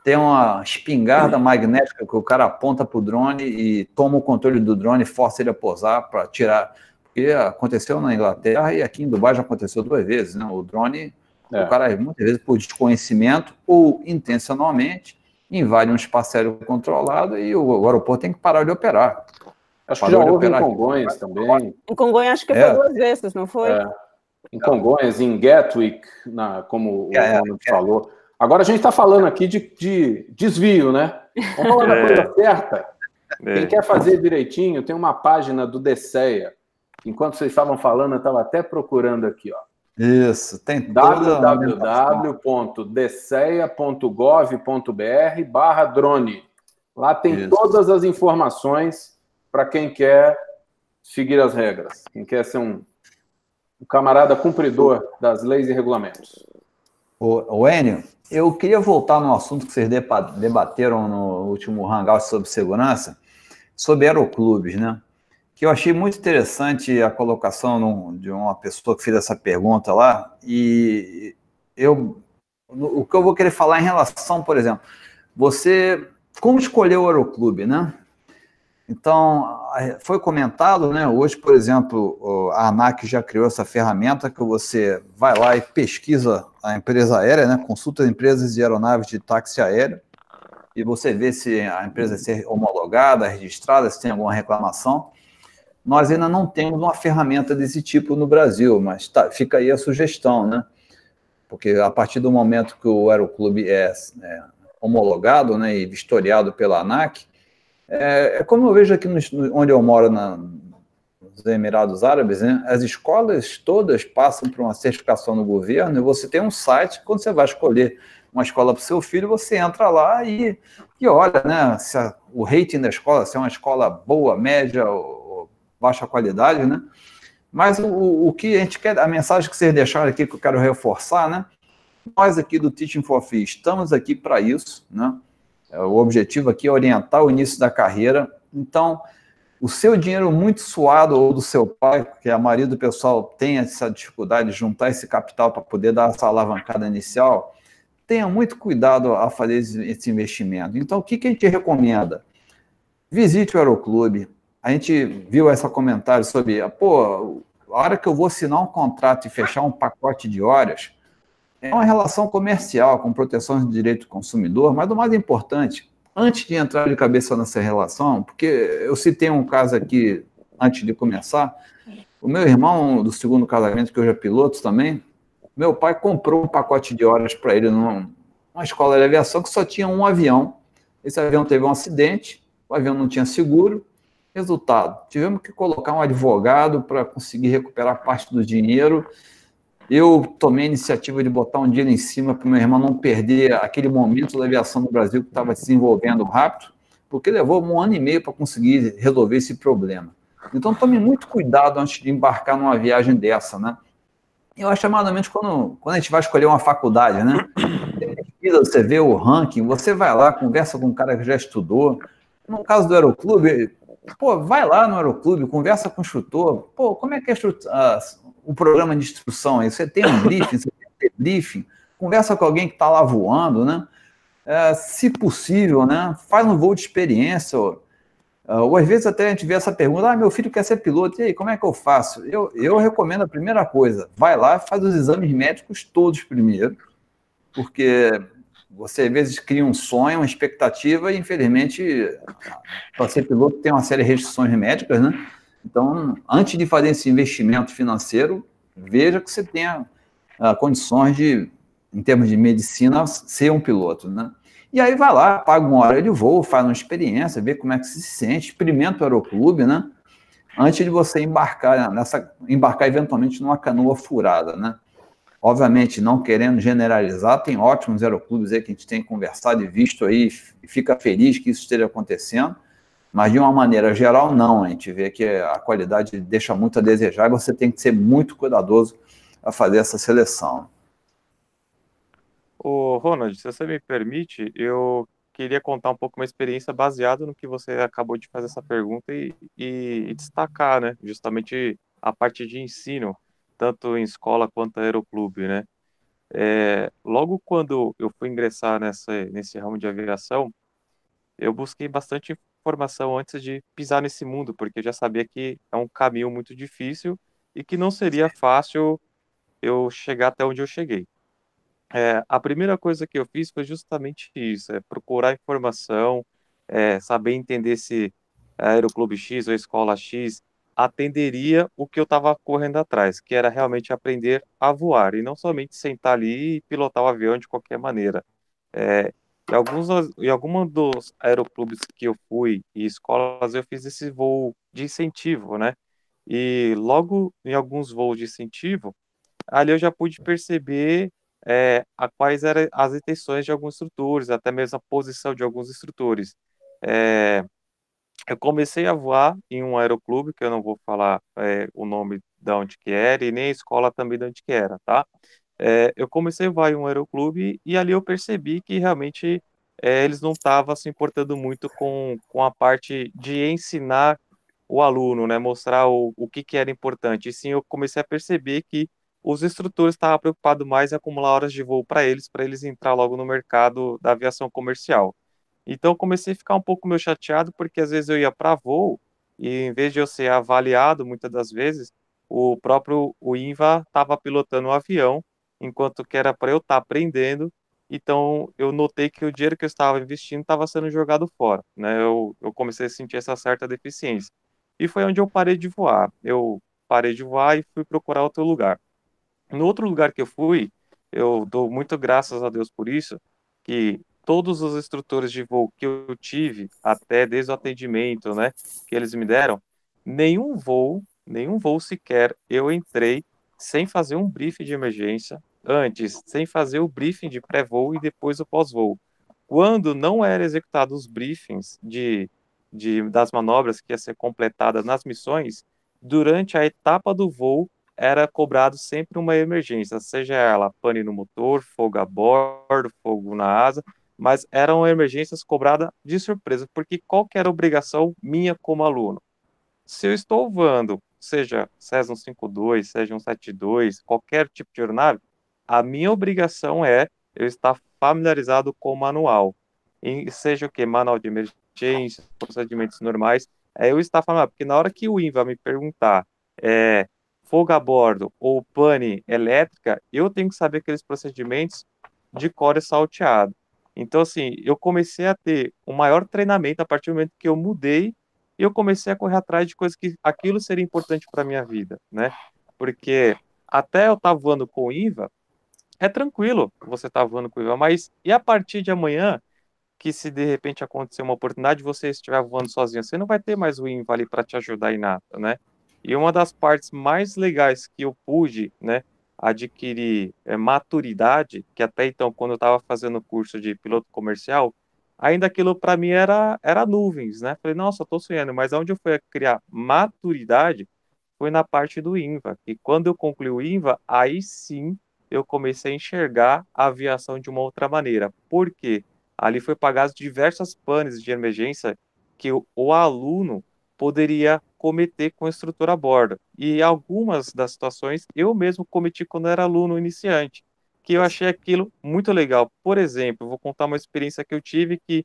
Speaker 1: tem uma espingarda magnética que o cara aponta para o drone e toma o controle do drone força ele a posar para tirar. Porque aconteceu na Inglaterra e aqui em Dubai já aconteceu duas vezes, né? O drone, é. o cara muitas vezes por desconhecimento ou intencionalmente invade um espaço aéreo controlado e o aeroporto tem que parar de operar.
Speaker 2: Acho que já houve em Congonhas também.
Speaker 4: Em Congonhas acho que é. foi duas vezes, não foi? É.
Speaker 2: Em Congonhas, em Gatwick, na, como o é, Ronald é. falou. Agora a gente está falando aqui de, de, desvio, né? Vamos falar da é. coisa certa. É. Quem quer fazer direitinho, tem uma página do DCEA. Enquanto vocês estavam falando, eu estava até procurando aqui, ó.
Speaker 1: Isso, tem
Speaker 2: www.deceia.gov.br barra drone. Lá tem Isso. todas as informações para quem quer seguir as regras, quem quer ser um, um camarada cumpridor das leis e regulamentos.
Speaker 1: O, o Enio, eu queria voltar no assunto que vocês debateram no último Hangout sobre segurança, sobre aeroclubes, né? Que eu achei muito interessante a colocação de uma pessoa que fez essa pergunta lá, e eu, o que eu vou querer falar em relação, por exemplo, você, como escolher o aeroclube, né? Então, foi comentado, né? Hoje, por exemplo, a ANAC já criou essa ferramenta que você vai lá e pesquisa a empresa aérea, né? Consulta empresas de aeronaves de táxi aéreo e você vê se a empresa é homologada, registrada, se tem alguma reclamação. Nós ainda não temos uma ferramenta desse tipo no Brasil, mas tá, fica aí a sugestão, né? Porque a partir do momento que o aeroclube é, é homologado né, e vistoriado pela ANAC, é, é como eu vejo aqui no, onde eu moro, na, nos Emirados Árabes, né? as escolas todas passam por uma certificação no governo e você tem um site, quando você vai escolher uma escola para o seu filho, você entra lá e, e olha né, se a, o rating da escola, se é uma escola boa, média ou, baixa qualidade, né? Mas o, o que a gente quer, a mensagem que vocês deixaram aqui que eu quero reforçar, né? Nós aqui do Teaching for Free estamos aqui para isso, né? É, o objetivo aqui é orientar o início da carreira. Então, o seu dinheiro muito suado ou do seu pai, que a maioria do pessoal tem essa dificuldade de juntar esse capital para poder dar essa alavancada inicial, tenha muito cuidado a fazer esse investimento. Então, o que, que a gente recomenda? Visite o Aeroclube. A gente viu esse comentário sobre, pô, a hora que eu vou assinar um contrato e fechar um pacote de horas, é uma relação comercial com proteção de direito do consumidor, mas o mais importante, antes de entrar de cabeça nessa relação, porque eu citei um caso aqui antes de começar, o meu irmão do segundo casamento, que hoje é piloto também, meu pai comprou um pacote de horas para ele numa, numa escola de aviação que só tinha um avião. Esse avião teve um acidente, o avião não tinha seguro. Resultado, tivemos que colocar um advogado para conseguir recuperar parte do dinheiro eu tomei a iniciativa de botar um dinheiro em cima para meu irmão não perder aquele momento da aviação no Brasil que estava se desenvolvendo rápido, porque levou um ano e meio para conseguir resolver esse problema. Então tome muito cuidado antes de embarcar numa viagem dessa, né? Eu acho amadamente quando, quando a gente vai escolher uma faculdade, né? Você vê o ranking, você vai lá, conversa com um cara que já estudou. No caso do Aeroclube, pô, vai lá no Aeroclube, conversa com o instrutor. Pô, como é que é a, o programa de instrução aí. Você tem um briefing, você tem um briefing, conversa com alguém que está lá voando, né? É, se possível, né? Faz um voo de experiência. Uh, ou às vezes até a gente vê essa pergunta, ah, meu filho quer ser piloto, e aí, como é que eu faço? Eu, eu recomendo a primeira coisa, vai lá, faz os exames médicos todos primeiro, porque você às vezes cria um sonho, uma expectativa, e infelizmente, para ser piloto tem uma série de restrições médicas, né? Então, antes de fazer esse investimento financeiro, veja que você tenha uh, condições de, em termos de medicina, ser um piloto, né? E aí vai lá, paga uma hora de voo, faz uma experiência, vê como é que se sente, experimenta o aeroclube, né? Antes de você embarcar nessa, embarcar eventualmente numa canoa furada, né? Obviamente, não querendo generalizar, tem ótimos aeroclubes aí que a gente tem conversado e visto aí, fica feliz que isso esteja acontecendo, mas de uma maneira geral, não. A gente vê que a qualidade deixa muito a desejar você tem que ser muito cuidadoso a fazer essa seleção.
Speaker 5: Ô, Ronald, se você me permite, eu queria contar um pouco uma experiência baseada no que você acabou de fazer essa pergunta e, e, e destacar, né, justamente a parte de ensino, tanto em escola quanto aeroclube, né. É, logo quando eu fui ingressar nessa, nesse ramo de aviação, eu busquei bastante informação antes de pisar nesse mundo, porque já sabia que é um caminho muito difícil e que não seria fácil eu chegar até onde eu cheguei. É, a primeira coisa que eu fiz foi justamente isso, é procurar informação, é, saber entender se Aeroclube X ou a Escola X atenderia o que eu estava correndo atrás, que era realmente aprender a voar, e não somente sentar ali e pilotar o avião de qualquer maneira. É, em alguns em alguma dos aeroclubes que eu fui e escolas eu fiz esse voo de incentivo, né? E logo em alguns voos de incentivo, ali eu já pude perceber é, a quais eram as intenções de alguns instrutores, até mesmo a posição de alguns instrutores. É, eu comecei a voar em um aeroclube, que eu não vou falar é, o nome de onde que era, e nem a escola também de onde que era, tá? É, eu comecei a em um aeroclube e ali eu percebi que realmente é, eles não estavam se importando muito com, com a parte de ensinar o aluno, né, mostrar o, o que, que era importante. E sim, eu comecei a perceber que os instrutores estavam preocupados mais em acumular horas de voo para eles, para eles entrar logo no mercado da aviação comercial. Então, comecei a ficar um pouco meio chateado, porque às vezes eu ia para voo, e em vez de eu ser avaliado, muitas das vezes, o próprio o INVA estava pilotando o avião, enquanto que era para eu estar tá aprendendo, então eu notei que o dinheiro que eu estava investindo estava sendo jogado fora, né? Eu, eu comecei a sentir essa certa deficiência. E foi onde eu parei de voar. Eu parei de voar e fui procurar outro lugar. No outro lugar que eu fui, eu dou muito graças a Deus por isso, que todos os instrutores de voo que eu tive, até desde o atendimento, né, que eles me deram, nenhum voo, nenhum voo sequer eu entrei sem fazer um briefing de emergência, antes, sem fazer o briefing de pré-voo e depois o pós-voo. Quando não eram executados os briefings de, de, das manobras que ia ser completadas nas missões, durante a etapa do voo, era cobrado sempre uma emergência, seja ela pane no motor, fogo a bordo, fogo na asa, mas eram emergências cobradas de surpresa, porque qual era a obrigação minha como aluno? Se eu estou voando, seja Cessna 152, seja 172, qualquer tipo de aeronave, a minha obrigação é eu estar familiarizado com o manual, e seja o que? Manual de emergência, procedimentos normais, é eu estar familiarizado, porque na hora que o INVA me perguntar é, fogo a bordo ou pane elétrica, eu tenho que saber aqueles procedimentos de core salteado. Então, assim, eu comecei a ter um maior treinamento a partir do momento que eu mudei e eu comecei a correr atrás de coisas que aquilo seria importante para minha vida, né? Porque até eu estar voando com o IVA, é tranquilo você estar voando com o IVA, mas e a partir de amanhã, que se de repente acontecer uma oportunidade, você estiver voando sozinho, você não vai ter mais o IVA ali para te ajudar em nada, né? E uma das partes mais legais que eu pude, né, adquirir é, maturidade, que até então, quando eu estava fazendo o curso de piloto comercial, ainda aquilo para mim era, era nuvens, né? Falei, nossa, tô sonhando, mas onde eu fui criar maturidade foi na parte do INVA. E quando eu concluí o INVA, aí sim eu comecei a enxergar a aviação de uma outra maneira. Por quê? Ali foi pagado diversas panes de emergência que o, o aluno poderia cometer com o instrutor a bordo. E algumas das situações eu mesmo cometi quando era aluno iniciante, que eu achei aquilo muito legal. Por exemplo, vou contar uma experiência que eu tive que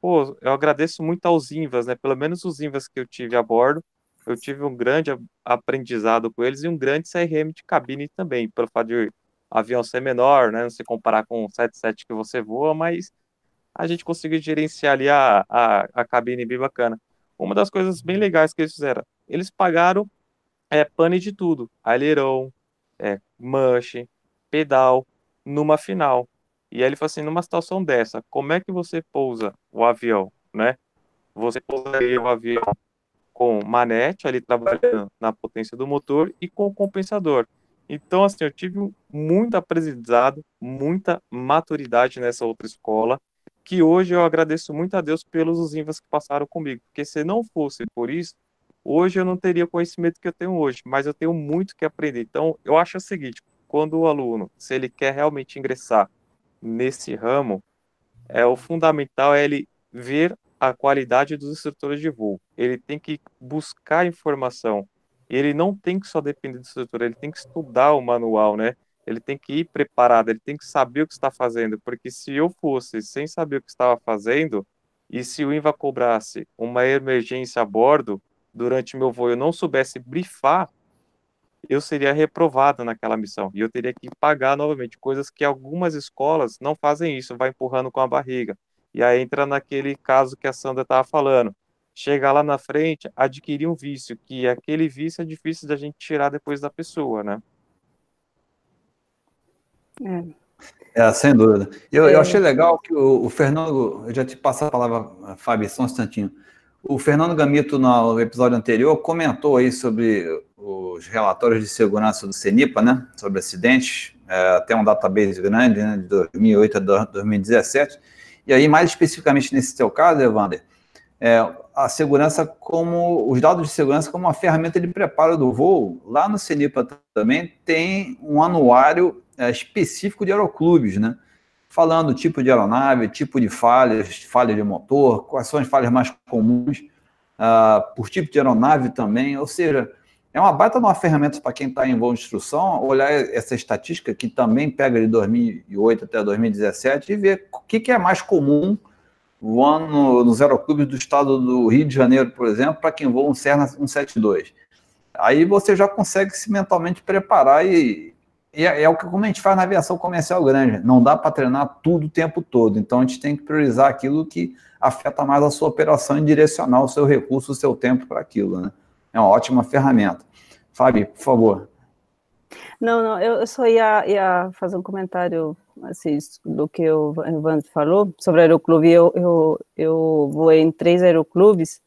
Speaker 5: pô, eu agradeço muito aos Invas, né? Pelo menos os Invas que eu tive a bordo, eu tive um grande aprendizado com eles e um grande CRM de cabine também, pelo fato de avião ser menor, né? Não se comparar com o 77 que você voa, mas a gente conseguiu gerenciar ali a, a, a cabine bem bacana. Uma das coisas bem legais que eles fizeram, eles pagaram é, pane de tudo, aileron, é, manche, pedal, numa final. E aí ele falou assim, numa situação dessa, como é que você pousa o avião, né? Você pousaria o avião com manete ali trabalhando na potência do motor e com o compensador. Então, assim, eu tive muito aprendizado, muita maturidade nessa outra escola, que hoje eu agradeço muito a Deus pelos invas que passaram comigo, porque se não fosse por isso, hoje eu não teria o conhecimento que eu tenho hoje, mas eu tenho muito que aprender. Então, eu acho o seguinte, quando o aluno, se ele quer realmente ingressar nesse ramo, é o fundamental é ele ver a qualidade dos instrutores de voo. Ele tem que buscar informação. Ele não tem que só depender do instrutor, ele tem que estudar o manual, né? Ele tem que ir preparado, ele tem que saber o que está fazendo, porque se eu fosse sem saber o que estava fazendo, e se o INVA cobrasse uma emergência a bordo, durante meu voo eu não soubesse brifar, eu seria reprovado naquela missão e eu teria que pagar novamente, coisas que algumas escolas não fazem isso, vai empurrando com a barriga. E aí entra naquele caso que a Sandra estava falando. Chega lá na frente, adquirir um vício, que aquele vício é difícil da gente tirar depois da pessoa, né?
Speaker 1: É. é sem dúvida. Eu, é. eu achei legal que o, o, Fernando, eu já te passo a palavra, Fábio, só um instantinho. O Fernando Gamito, no episódio anterior, comentou aí sobre os relatórios de segurança do CENIPA, né, sobre acidentes, é, até um database grande, né, de 2008 a 2017, e aí, mais especificamente nesse seu caso, Evander, é, a segurança como, os dados de segurança como uma ferramenta de preparo do voo, lá no CENIPA também tem um anuário é, específico de aeroclubes, né, falando tipo de aeronave, tipo de falhas, falha de motor, quais são as falhas mais comuns, uh, por tipo de aeronave também, ou seja, é uma baita uma ferramenta para quem está em voo de instrução, olhar essa estatística que também pega de 2008 até 2017 e ver o que, que é mais comum voando nos aeroclubes do estado do Rio de Janeiro, por exemplo, para quem voa um Cessna 172. Aí você já consegue se mentalmente preparar e, e é, é, o que como a gente faz na aviação comercial grande. Não dá para treinar tudo o tempo todo. Então a gente tem que priorizar aquilo que afeta mais a sua operação e direcionar o seu recurso, o seu tempo para aquilo, né? É uma ótima ferramenta. Fábio, por favor.
Speaker 4: Não, não, eu só ia, ia fazer um comentário assim, do que o Evandro falou sobre aeroclube. Eu, eu, eu voei em três aeroclubes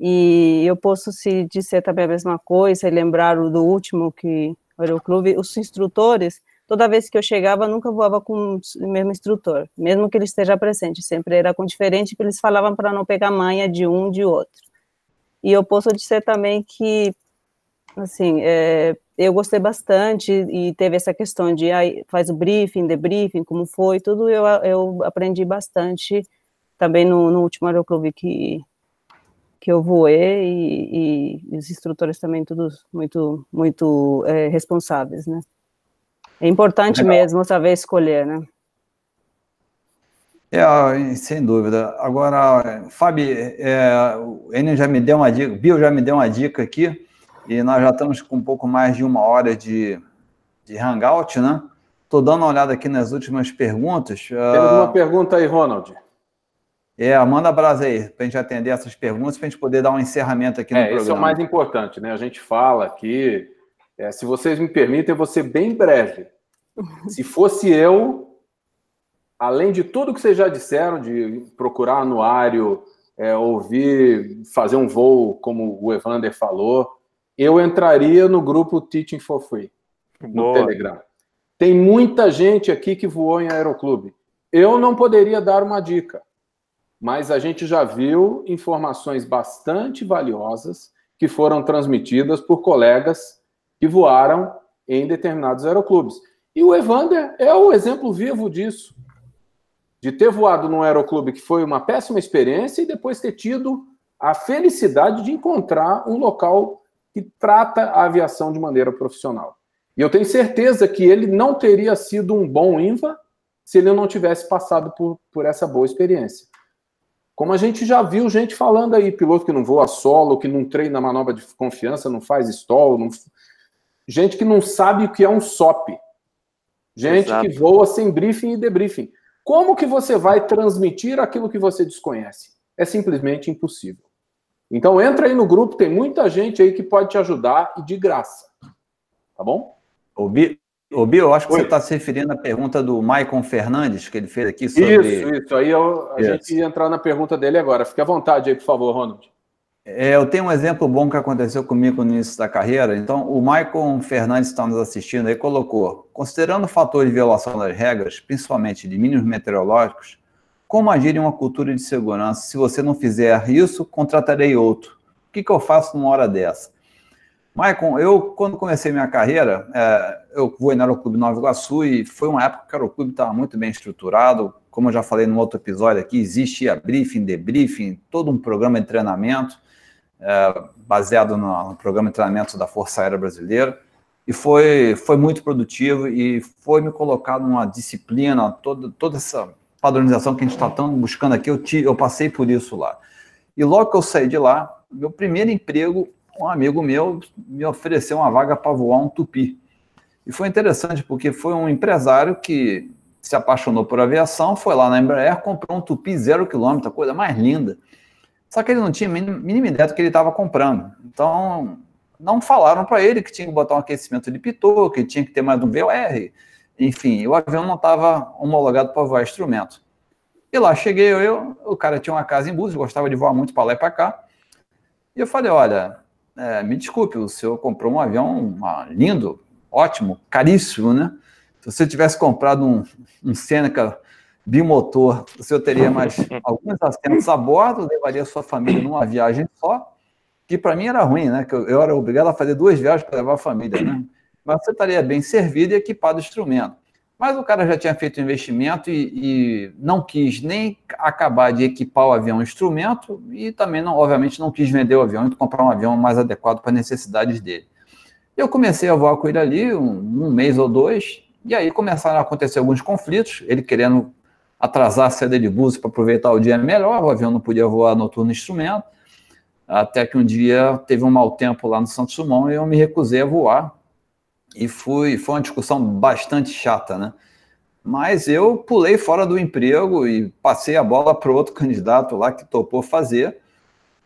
Speaker 4: e eu posso se dizer também a mesma coisa e lembrar do último que o aeroclube, os instrutores, toda vez que eu chegava, nunca voava com o mesmo instrutor, mesmo que ele esteja presente, sempre era com diferente, porque eles falavam para não pegar manha de um de outro. E eu posso dizer também que, assim, é, eu gostei bastante e teve essa questão de aí, faz o briefing, debriefing, como foi, tudo eu, eu aprendi bastante também no, no último aeroclube que, que eu voei e, e, os instrutores também todos muito, muito é, responsáveis, né? É importante Legal. mesmo saber escolher, né?
Speaker 1: É, sem dúvida. Agora, Fábio, é, o Enio já me deu uma dica, o Bill já me deu uma dica aqui, e nós já estamos com um pouco mais de uma hora de, de hangout, né? Estou dando uma olhada aqui nas últimas perguntas.
Speaker 2: Tem alguma uh, pergunta aí, Ronald?
Speaker 1: É, manda brasa aí, para a gente atender essas perguntas, para a gente poder dar um encerramento aqui no
Speaker 2: é,
Speaker 1: programa.
Speaker 2: Esse é o mais importante, né? A gente fala aqui, é, se vocês me permitem, eu vou ser bem breve. Se fosse eu, além de tudo que vocês já disseram, de procurar anuário, é, ouvir, fazer um voo, como o Evander falou, eu entraria no grupo Teaching for Free, no Boa. Telegram. Tem muita gente aqui que voou em aeroclube. Eu não poderia dar uma dica, mas a gente já viu informações bastante valiosas que foram transmitidas por colegas que voaram em determinados aeroclubes. E o Evander é o exemplo vivo disso de ter voado num aeroclube que foi uma péssima experiência e depois ter tido a felicidade de encontrar um local que trata a aviação de maneira profissional. E eu tenho certeza que ele não teria sido um bom INVA se ele não tivesse passado por, por essa boa experiência. Como a gente já viu gente falando aí, piloto que não voa solo, que não treina manobra de confiança, não faz stall, não... gente que não sabe o que é um SOP. Gente Exato. que voa sem briefing e debriefing. Como que você vai transmitir aquilo que você desconhece? É simplesmente impossível. Então entra aí no grupo, tem muita gente aí que pode te ajudar e de graça. Tá bom?
Speaker 1: O Bi, o Bi eu acho que Oi. você está se referindo à pergunta do Maicon Fernandes, que ele fez aqui sobre.
Speaker 2: Isso, isso. Aí eu, a isso. gente ia entrar na pergunta dele agora. Fique à vontade aí, por favor, Ronald.
Speaker 1: É, eu tenho um exemplo bom que aconteceu comigo no início da carreira. Então, o Maicon Fernandes está nos assistindo aí, colocou: considerando o fator de violação das regras, principalmente de mínimos meteorológicos, como agir em uma cultura de segurança? Se você não fizer isso, contratarei outro. O que, que eu faço numa hora dessa? Maicon, eu, quando comecei minha carreira, é, eu vou no Aeroclube Nova Iguaçu e foi uma época que o Aeroclube estava muito bem estruturado. Como eu já falei no outro episódio aqui, existia briefing, debriefing, todo um programa de treinamento é, baseado no, no, programa de treinamento da Força Aérea Brasileira, e foi, foi muito produtivo e foi me colocado numa disciplina, toda, toda essa padronização que a gente está buscando aqui, eu, te, eu passei por isso lá. E logo que eu saí de lá, meu primeiro emprego, um amigo meu me ofereceu uma vaga para voar um tupi. E foi interessante porque foi um empresário que se apaixonou por aviação, foi lá na Embraer, comprou um tupi zero quilômetro, coisa mais linda. Só que ele não tinha mínima ideia do que ele estava comprando. Então, não falaram para ele que tinha que botar um aquecimento de pitot, que tinha que ter mais um VOR. Enfim, o avião não estava homologado para voar instrumento. E lá cheguei eu, o cara tinha uma casa em Búzios, gostava de voar muito para lá e para cá. E eu falei, olha, é, me desculpe, o senhor comprou um avião uma, lindo, ótimo, caríssimo, né? Se você tivesse comprado um, um Seneca bimotor, o senhor teria mais alguns assentos a bordo, levaria sua família numa viagem só, que para mim era ruim, né? Que eu, eu, era obrigado a fazer duas viagens para levar a família, né? Mas você estaria bem servido e equipado instrumento. Mas o cara já tinha feito investimento e, e, não quis nem acabar de equipar o avião instrumento e também, não, obviamente, não quis vender o avião e comprar um avião mais adequado para as necessidades dele. Eu comecei a voar com ele ali um, um mês ou dois, e aí começaram a acontecer alguns conflitos, ele querendo atrasar a saída de Búzios para aproveitar o dia melhor, o avião não podia voar noturno instrumento, até que um dia teve um mau tempo lá no Santos Dumont e eu me recusei a voar, e fui, foi uma discussão bastante chata, né? Mas eu pulei fora do emprego e passei a bola para outro candidato lá que topou fazer,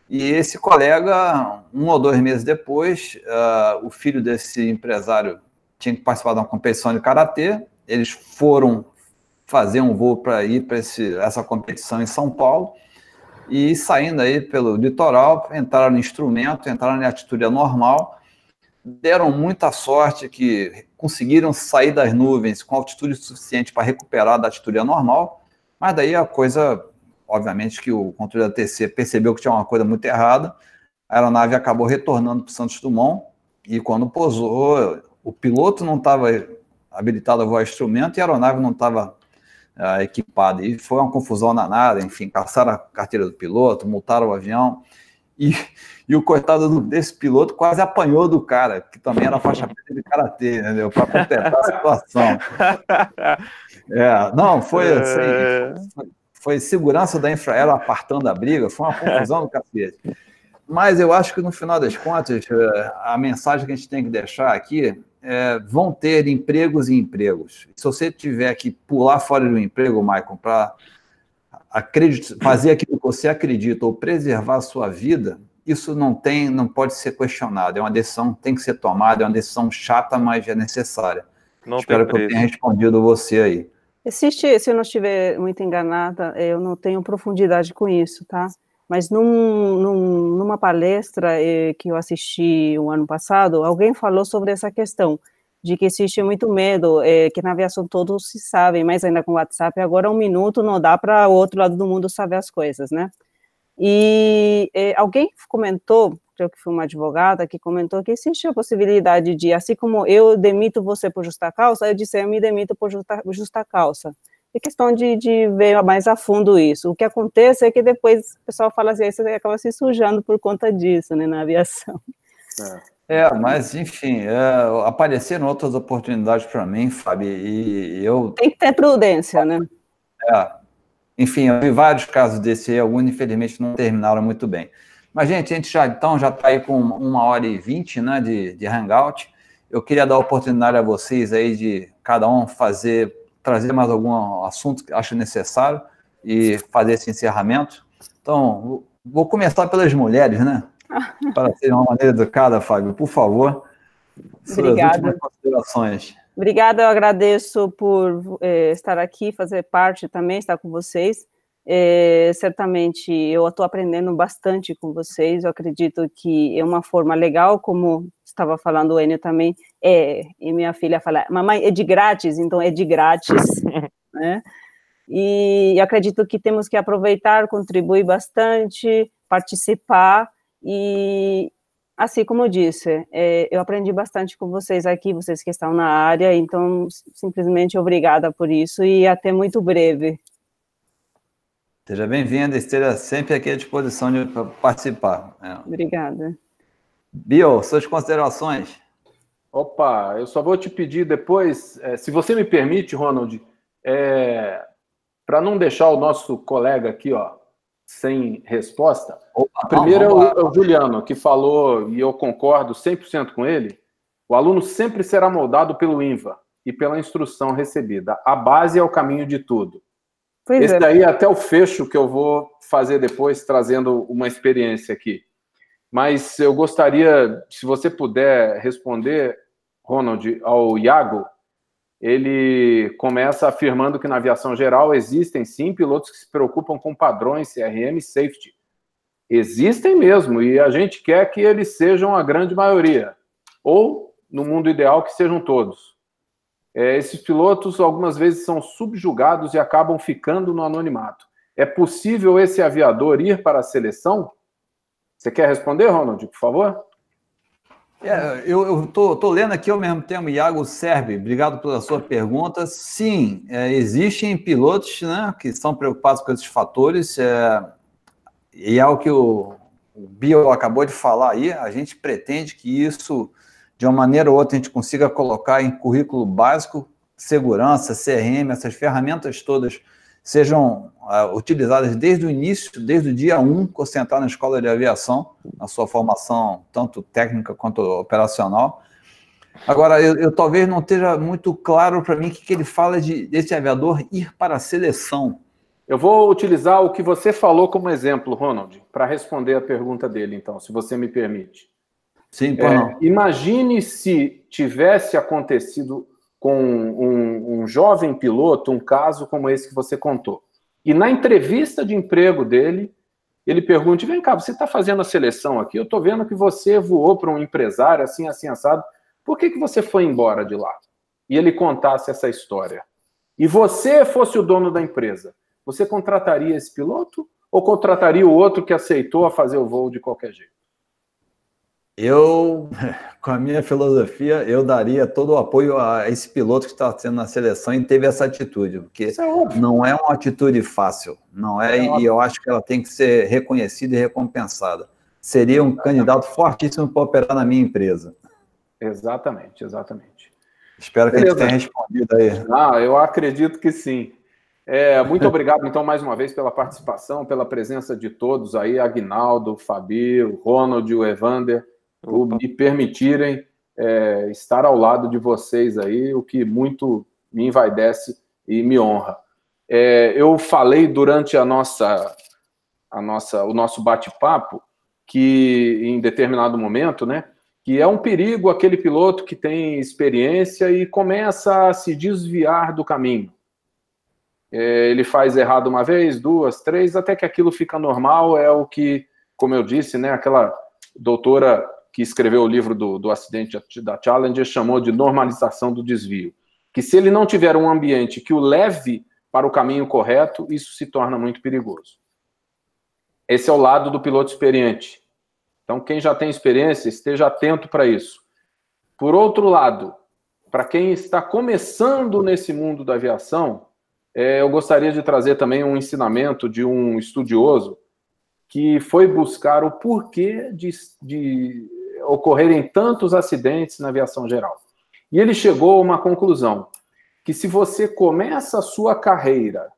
Speaker 1: e esse colega, um ou dois meses depois, uh, o filho desse empresário tinha que participar de uma competição de karatê. Eles foram fazer um voo para ir para essa competição em São Paulo e saindo aí pelo litoral, entraram no instrumento, entraram em atitude normal, deram muita sorte que conseguiram sair das nuvens com altitude suficiente para recuperar da atitude normal, mas daí a coisa, obviamente que o controle da TC percebeu que tinha uma coisa muito errada, a aeronave acabou retornando para Santos Dumont e quando pousou, o piloto não estava habilitado a voar instrumento e a aeronave não estava uh, equipada. E foi uma confusão danada, enfim, caçaram a carteira do piloto, multaram o avião. E, e o coitado desse piloto quase apanhou do cara, que também era faixa preta de karatê, entendeu? Para completar a situação. É, não, foi assim, é. foi, foi segurança da Infraero apartando a briga, foi uma confusão do cacete. Mas eu acho que no final das contas, é, a mensagem que a gente tem que deixar aqui é, vão ter empregos e empregos. Se você tiver que pular fora do emprego, Michael, para fazer aquilo que você acredita ou preservar a sua vida, isso não tem, não pode ser questionado. É uma decisão que tem que ser tomada, é uma decisão chata, mas é necessária. Não Espero que eu tenha respondido você aí.
Speaker 4: Existe, se eu não estiver muito enganada, eu não tenho profundidade com isso, tá? mas num, num, numa palestra eh, que eu assisti o um ano passado, alguém falou sobre essa questão de que existe muito medo, eh, que na aviação todos se sabem, mas ainda com o WhatsApp, agora um minuto não dá para o outro lado do mundo saber as coisas, né? E eh, alguém comentou, creio que foi uma advogada, que comentou que existe a possibilidade de, assim como eu demito você por justa causa, eu disse, eu me demito por justa, justa causa é questão de, de ver mais a fundo isso. O que acontece é que depois o pessoal fala assim, aí você acaba se sujando por conta disso, né, na aviação.
Speaker 1: É, é mas enfim, é, apareceram outras oportunidades para mim, Fábio, e eu...
Speaker 4: Tem que ter prudência, né?
Speaker 1: É, enfim, eu vi vários casos desse aí, alguns infelizmente não terminaram muito bem. Mas, gente, a gente já então já está aí com uma hora e vinte né, de, de hangout. Eu queria dar a oportunidade a vocês aí de cada um fazer, trazer mais algum assunto que acha necessário e fazer esse encerramento. Então, vou começar pelas mulheres, né? Para ser uma maneira educada, Fábio, por favor.
Speaker 4: Obrigada.
Speaker 1: considerações.
Speaker 4: Obrigada, eu agradeço por eh, estar aqui, fazer parte também, estar com vocês. É, certamente eu estou aprendendo bastante com vocês. Eu acredito que é uma forma legal, como estava falando o Enio também. É, e minha filha fala, mamãe, é de grátis, então é de grátis, né? E acredito que temos que aproveitar, contribuir bastante, participar e, assim como eu disse, é, eu aprendi bastante com vocês aqui, vocês que estão na área, então simplesmente obrigada por isso e até muito breve.
Speaker 1: Seja bem-vinda, esteja sempre aqui à disposição de participar.
Speaker 4: É. Obrigada.
Speaker 1: Bill, suas considerações?
Speaker 2: Opa, eu só vou te pedir depois, é, se você me permite, Ronald, é, para não deixar o nosso colega aqui, ó, sem resposta. Opa, primeiro é o, é o Juliano, que falou, e eu concordo 100% com ele, o aluno sempre será moldado pelo INVA e pela instrução recebida. A base é o caminho de tudo. Pois Esse é. daí é até o fecho que eu vou fazer depois, trazendo uma experiência aqui. Mas eu gostaria, se você puder responder, Ronald, ao Iago, ele começa afirmando que na aviação geral existem sim pilotos que se preocupam com padrões CRM e safety. Existem mesmo, e a gente quer que eles sejam a grande maioria. Ou, no mundo ideal, que sejam todos é, esses pilotos algumas vezes são subjugados e acabam ficando no anonimato. É possível esse aviador ir para a seleção? Você quer responder, Ronald, por favor?
Speaker 1: É, eu estou lendo aqui ao mesmo tempo, Iago Serbi, obrigado pela sua pergunta. Sim, é, existem pilotos né, que estão preocupados com esses fatores, é, e é o que o, o Bio acabou de falar aí, a gente pretende que isso de uma maneira ou outra a gente consiga colocar em currículo básico, segurança, CRM, essas ferramentas todas sejam uh, utilizadas desde o início, desde o dia 1, que você entrar na escola de aviação, na sua formação, tanto técnica quanto operacional. Agora, eu, eu talvez não esteja muito claro para mim o que, que ele fala de, desse aviador ir para a seleção.
Speaker 2: Eu vou utilizar o que você falou como exemplo, Ronald, para responder a pergunta dele, então, se você me permite.
Speaker 1: Sim, é,
Speaker 2: Imagine se tivesse acontecido com um, um, jovem piloto um caso como esse que você contou. E na entrevista de emprego dele, ele pergunta: vem cá, você está fazendo a seleção aqui? Eu estou vendo que você voou para um empresário assim, assim, assado. Por que, que você foi embora de lá? E ele contasse essa história. E você fosse o dono da empresa, você contrataria esse piloto ou contrataria o outro que aceitou a fazer o voo de qualquer jeito?
Speaker 1: Eu, com a minha filosofia, eu daria todo o apoio a esse piloto que está sendo na seleção e teve essa atitude, porque é não é uma atitude fácil, não é, é e eu acho que ela tem que ser reconhecida e recompensada. Seria um candidato fortíssimo para operar na minha empresa.
Speaker 2: Exatamente, exatamente.
Speaker 1: Espero que Beleza. a gente tenha respondido aí.
Speaker 2: Ah, eu acredito que sim. É, muito obrigado, então, mais uma vez, pela participação, pela presença de todos aí, Agnaldo, Fabio, Ronald, o Evander por me permitirem é, estar ao lado de vocês aí, o que muito me envaidece e me honra. É, eu falei durante a nossa, a nossa, o nosso bate-papo que em determinado momento, né, que é um perigo aquele piloto que tem experiência e começa a se desviar do caminho. É, ele faz errado uma vez, duas, três, até que aquilo fica normal, é o que, como eu disse, né, aquela doutora que escreveu o livro do, do acidente da Challenger, chamou de normalização do desvio. Que se ele não tiver um ambiente que o leve para o caminho correto, isso se torna muito perigoso. Esse é o lado do piloto experiente. Então, quem já tem experiência, esteja atento para isso. Por outro lado, para quem está começando nesse mundo da aviação, é, eu gostaria de trazer também um ensinamento de um estudioso que foi buscar o porquê de, de ocorrerem tantos acidentes na aviação geral. E ele chegou a uma conclusão: que se você começa a sua carreira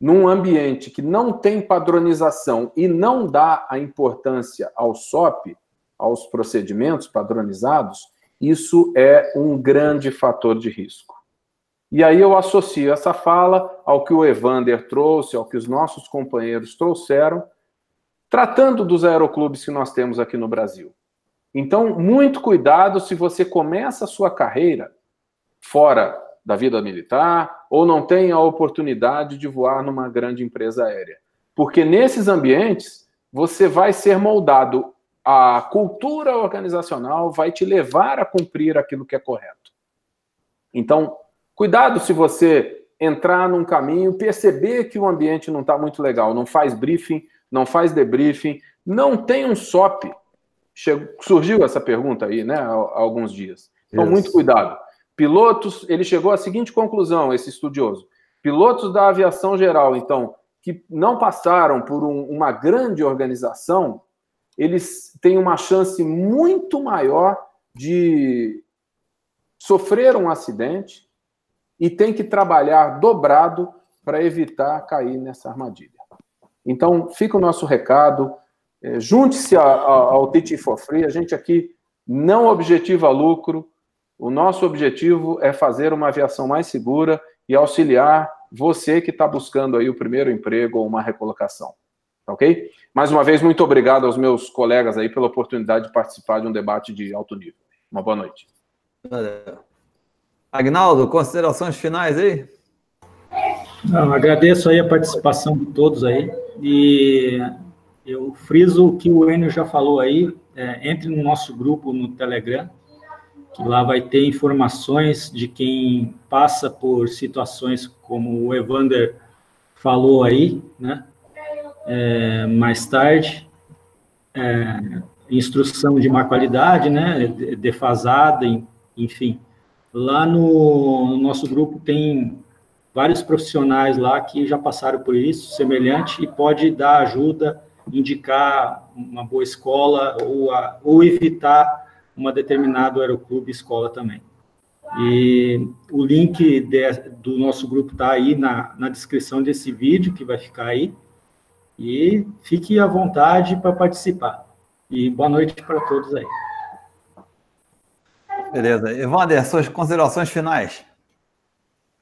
Speaker 2: num ambiente que não tem padronização e não dá a importância ao SOP, aos procedimentos padronizados, isso é um grande fator de risco. E aí eu associo essa fala ao que o Evander trouxe, ao que os nossos companheiros trouxeram, tratando dos aeroclubes que nós temos aqui no Brasil. Então, muito cuidado se você começa a sua carreira fora da vida militar ou não tem a oportunidade de voar numa grande empresa aérea. Porque nesses ambientes você vai ser moldado, a cultura organizacional vai te levar a cumprir aquilo que é correto. Então, cuidado se você entrar num caminho, perceber que o ambiente não está muito legal, não faz briefing, não faz debriefing, não tem um SOP. Chegou, surgiu essa pergunta aí, né, há, há alguns dias. Então, Isso. muito cuidado. Pilotos, ele chegou à seguinte conclusão, esse estudioso: pilotos da aviação geral, então, que não passaram por um, uma grande organização, eles têm uma chance muito maior de sofrer um acidente e tem que trabalhar dobrado para evitar cair nessa armadilha. Então, fica o nosso recado. É, junte-se ao Teaching for Free. A gente aqui não objetiva lucro, o nosso objetivo é fazer uma aviação mais segura e auxiliar você que está buscando aí o primeiro emprego ou uma recolocação. Tá ok? Mais uma vez, muito obrigado aos meus colegas aí pela oportunidade de participar de um debate de alto nível. Uma boa noite.
Speaker 1: Valeu. Agnaldo, considerações finais aí?
Speaker 6: Não, agradeço aí a participação de todos aí e eu friso o que o Enio já falou aí, é, entre no nosso grupo no Telegram, que lá vai ter informações de quem passa por situações como o Evander falou aí, né? É, mais tarde, é, instrução de má qualidade, né? Defasada, enfim. Lá no, no nosso grupo tem vários profissionais lá que já passaram por isso, semelhante, e pode dar ajuda, indicar uma boa escola ou, a, ou evitar uma determinado aeroclube escola também. E o link de, do nosso grupo está aí na, na descrição desse vídeo, que vai ficar aí. E fique à vontade para participar. E boa noite para todos aí.
Speaker 1: Beleza. Evander, suas considerações finais.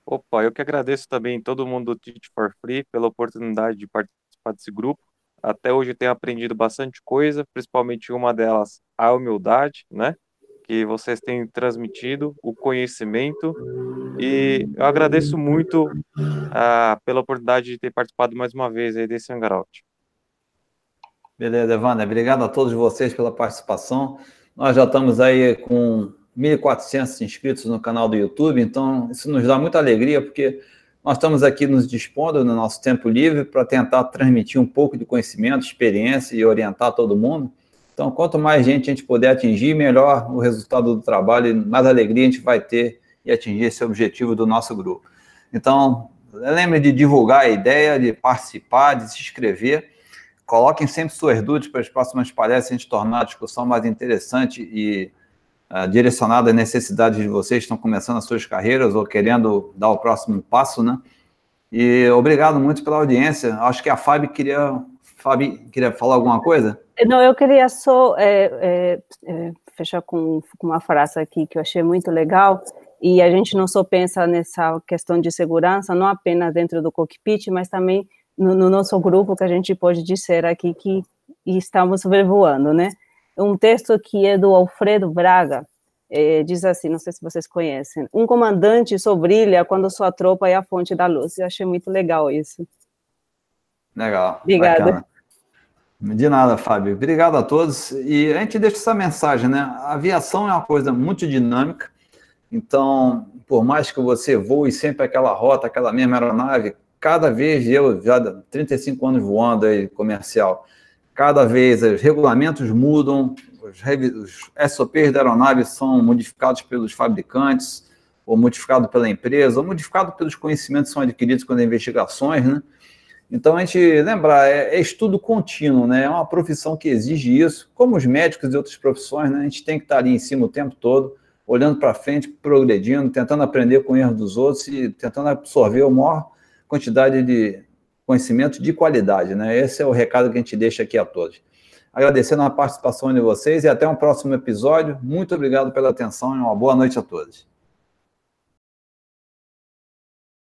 Speaker 5: Opa, eu que agradeço também todo mundo do Teach for Free pela oportunidade de participar desse grupo. Até hoje tenho aprendido bastante coisa, principalmente uma delas, a humildade, né? Que vocês têm transmitido, o conhecimento. E eu agradeço muito uh, pela oportunidade de ter participado mais uma vez aí desse Hangout.
Speaker 1: Beleza, Evandro. Obrigado a todos vocês pela participação. Nós já estamos aí com 1.400 inscritos no canal do YouTube, então isso nos dá muita alegria, porque nós estamos aqui nos dispondo no nosso tempo livre para tentar transmitir um pouco de conhecimento, experiência e orientar todo mundo. Então, quanto mais gente a gente puder atingir, melhor o resultado do trabalho e mais alegria a gente vai ter e atingir esse objetivo do nosso grupo. Então, lembre de divulgar a ideia, de participar, de se inscrever. Coloquem sempre suas dúvidas para as próximas palestras, a gente tornar a discussão mais interessante e uh, direcionada às necessidades de vocês estão começando as suas carreiras ou querendo dar o próximo passo, né? E obrigado muito pela audiência. Acho que a Fábio queria, Fábio queria falar alguma coisa?
Speaker 4: Não, eu queria só é, é, é, fechar com, com uma frase aqui que eu achei muito legal. E a gente não só pensa nessa questão de segurança, não apenas dentro do cockpit, mas também no, no nosso grupo, que a gente pode dizer aqui que estamos sobrevoando, né? Um texto que é do Alfredo Braga, é, diz assim, não sei se vocês conhecem, um comandante só brilha quando sua tropa é a fonte da luz. Eu achei muito legal isso.
Speaker 1: Legal.
Speaker 4: Obrigada. Bacana.
Speaker 1: De nada, Fábio. Obrigado a todos. E a gente deixa essa mensagem, né? A aviação é uma coisa muito dinâmica. Então, por mais que você voe sempre aquela rota, aquela mesma aeronave, cada vez eu já 35 anos voando aí comercial, cada vez os regulamentos mudam, os, os SOPs da aeronave são modificados pelos fabricantes, ou modificados pela empresa, ou modificados pelos conhecimentos que são adquiridos com as investigações, né? Então, a gente lembrar, é, é, estudo contínuo, né? É uma profissão que exige isso, como os médicos e outras profissões, né? A gente tem que estar ali em cima o tempo todo, olhando para frente, progredindo, tentando aprender com o erro dos outros e tentando absorver a maior quantidade de conhecimento de qualidade, né? Esse é o recado que a gente deixa aqui a todos. Agradecendo a participação de vocês e até um próximo episódio. Muito obrigado pela atenção e uma boa noite a todos.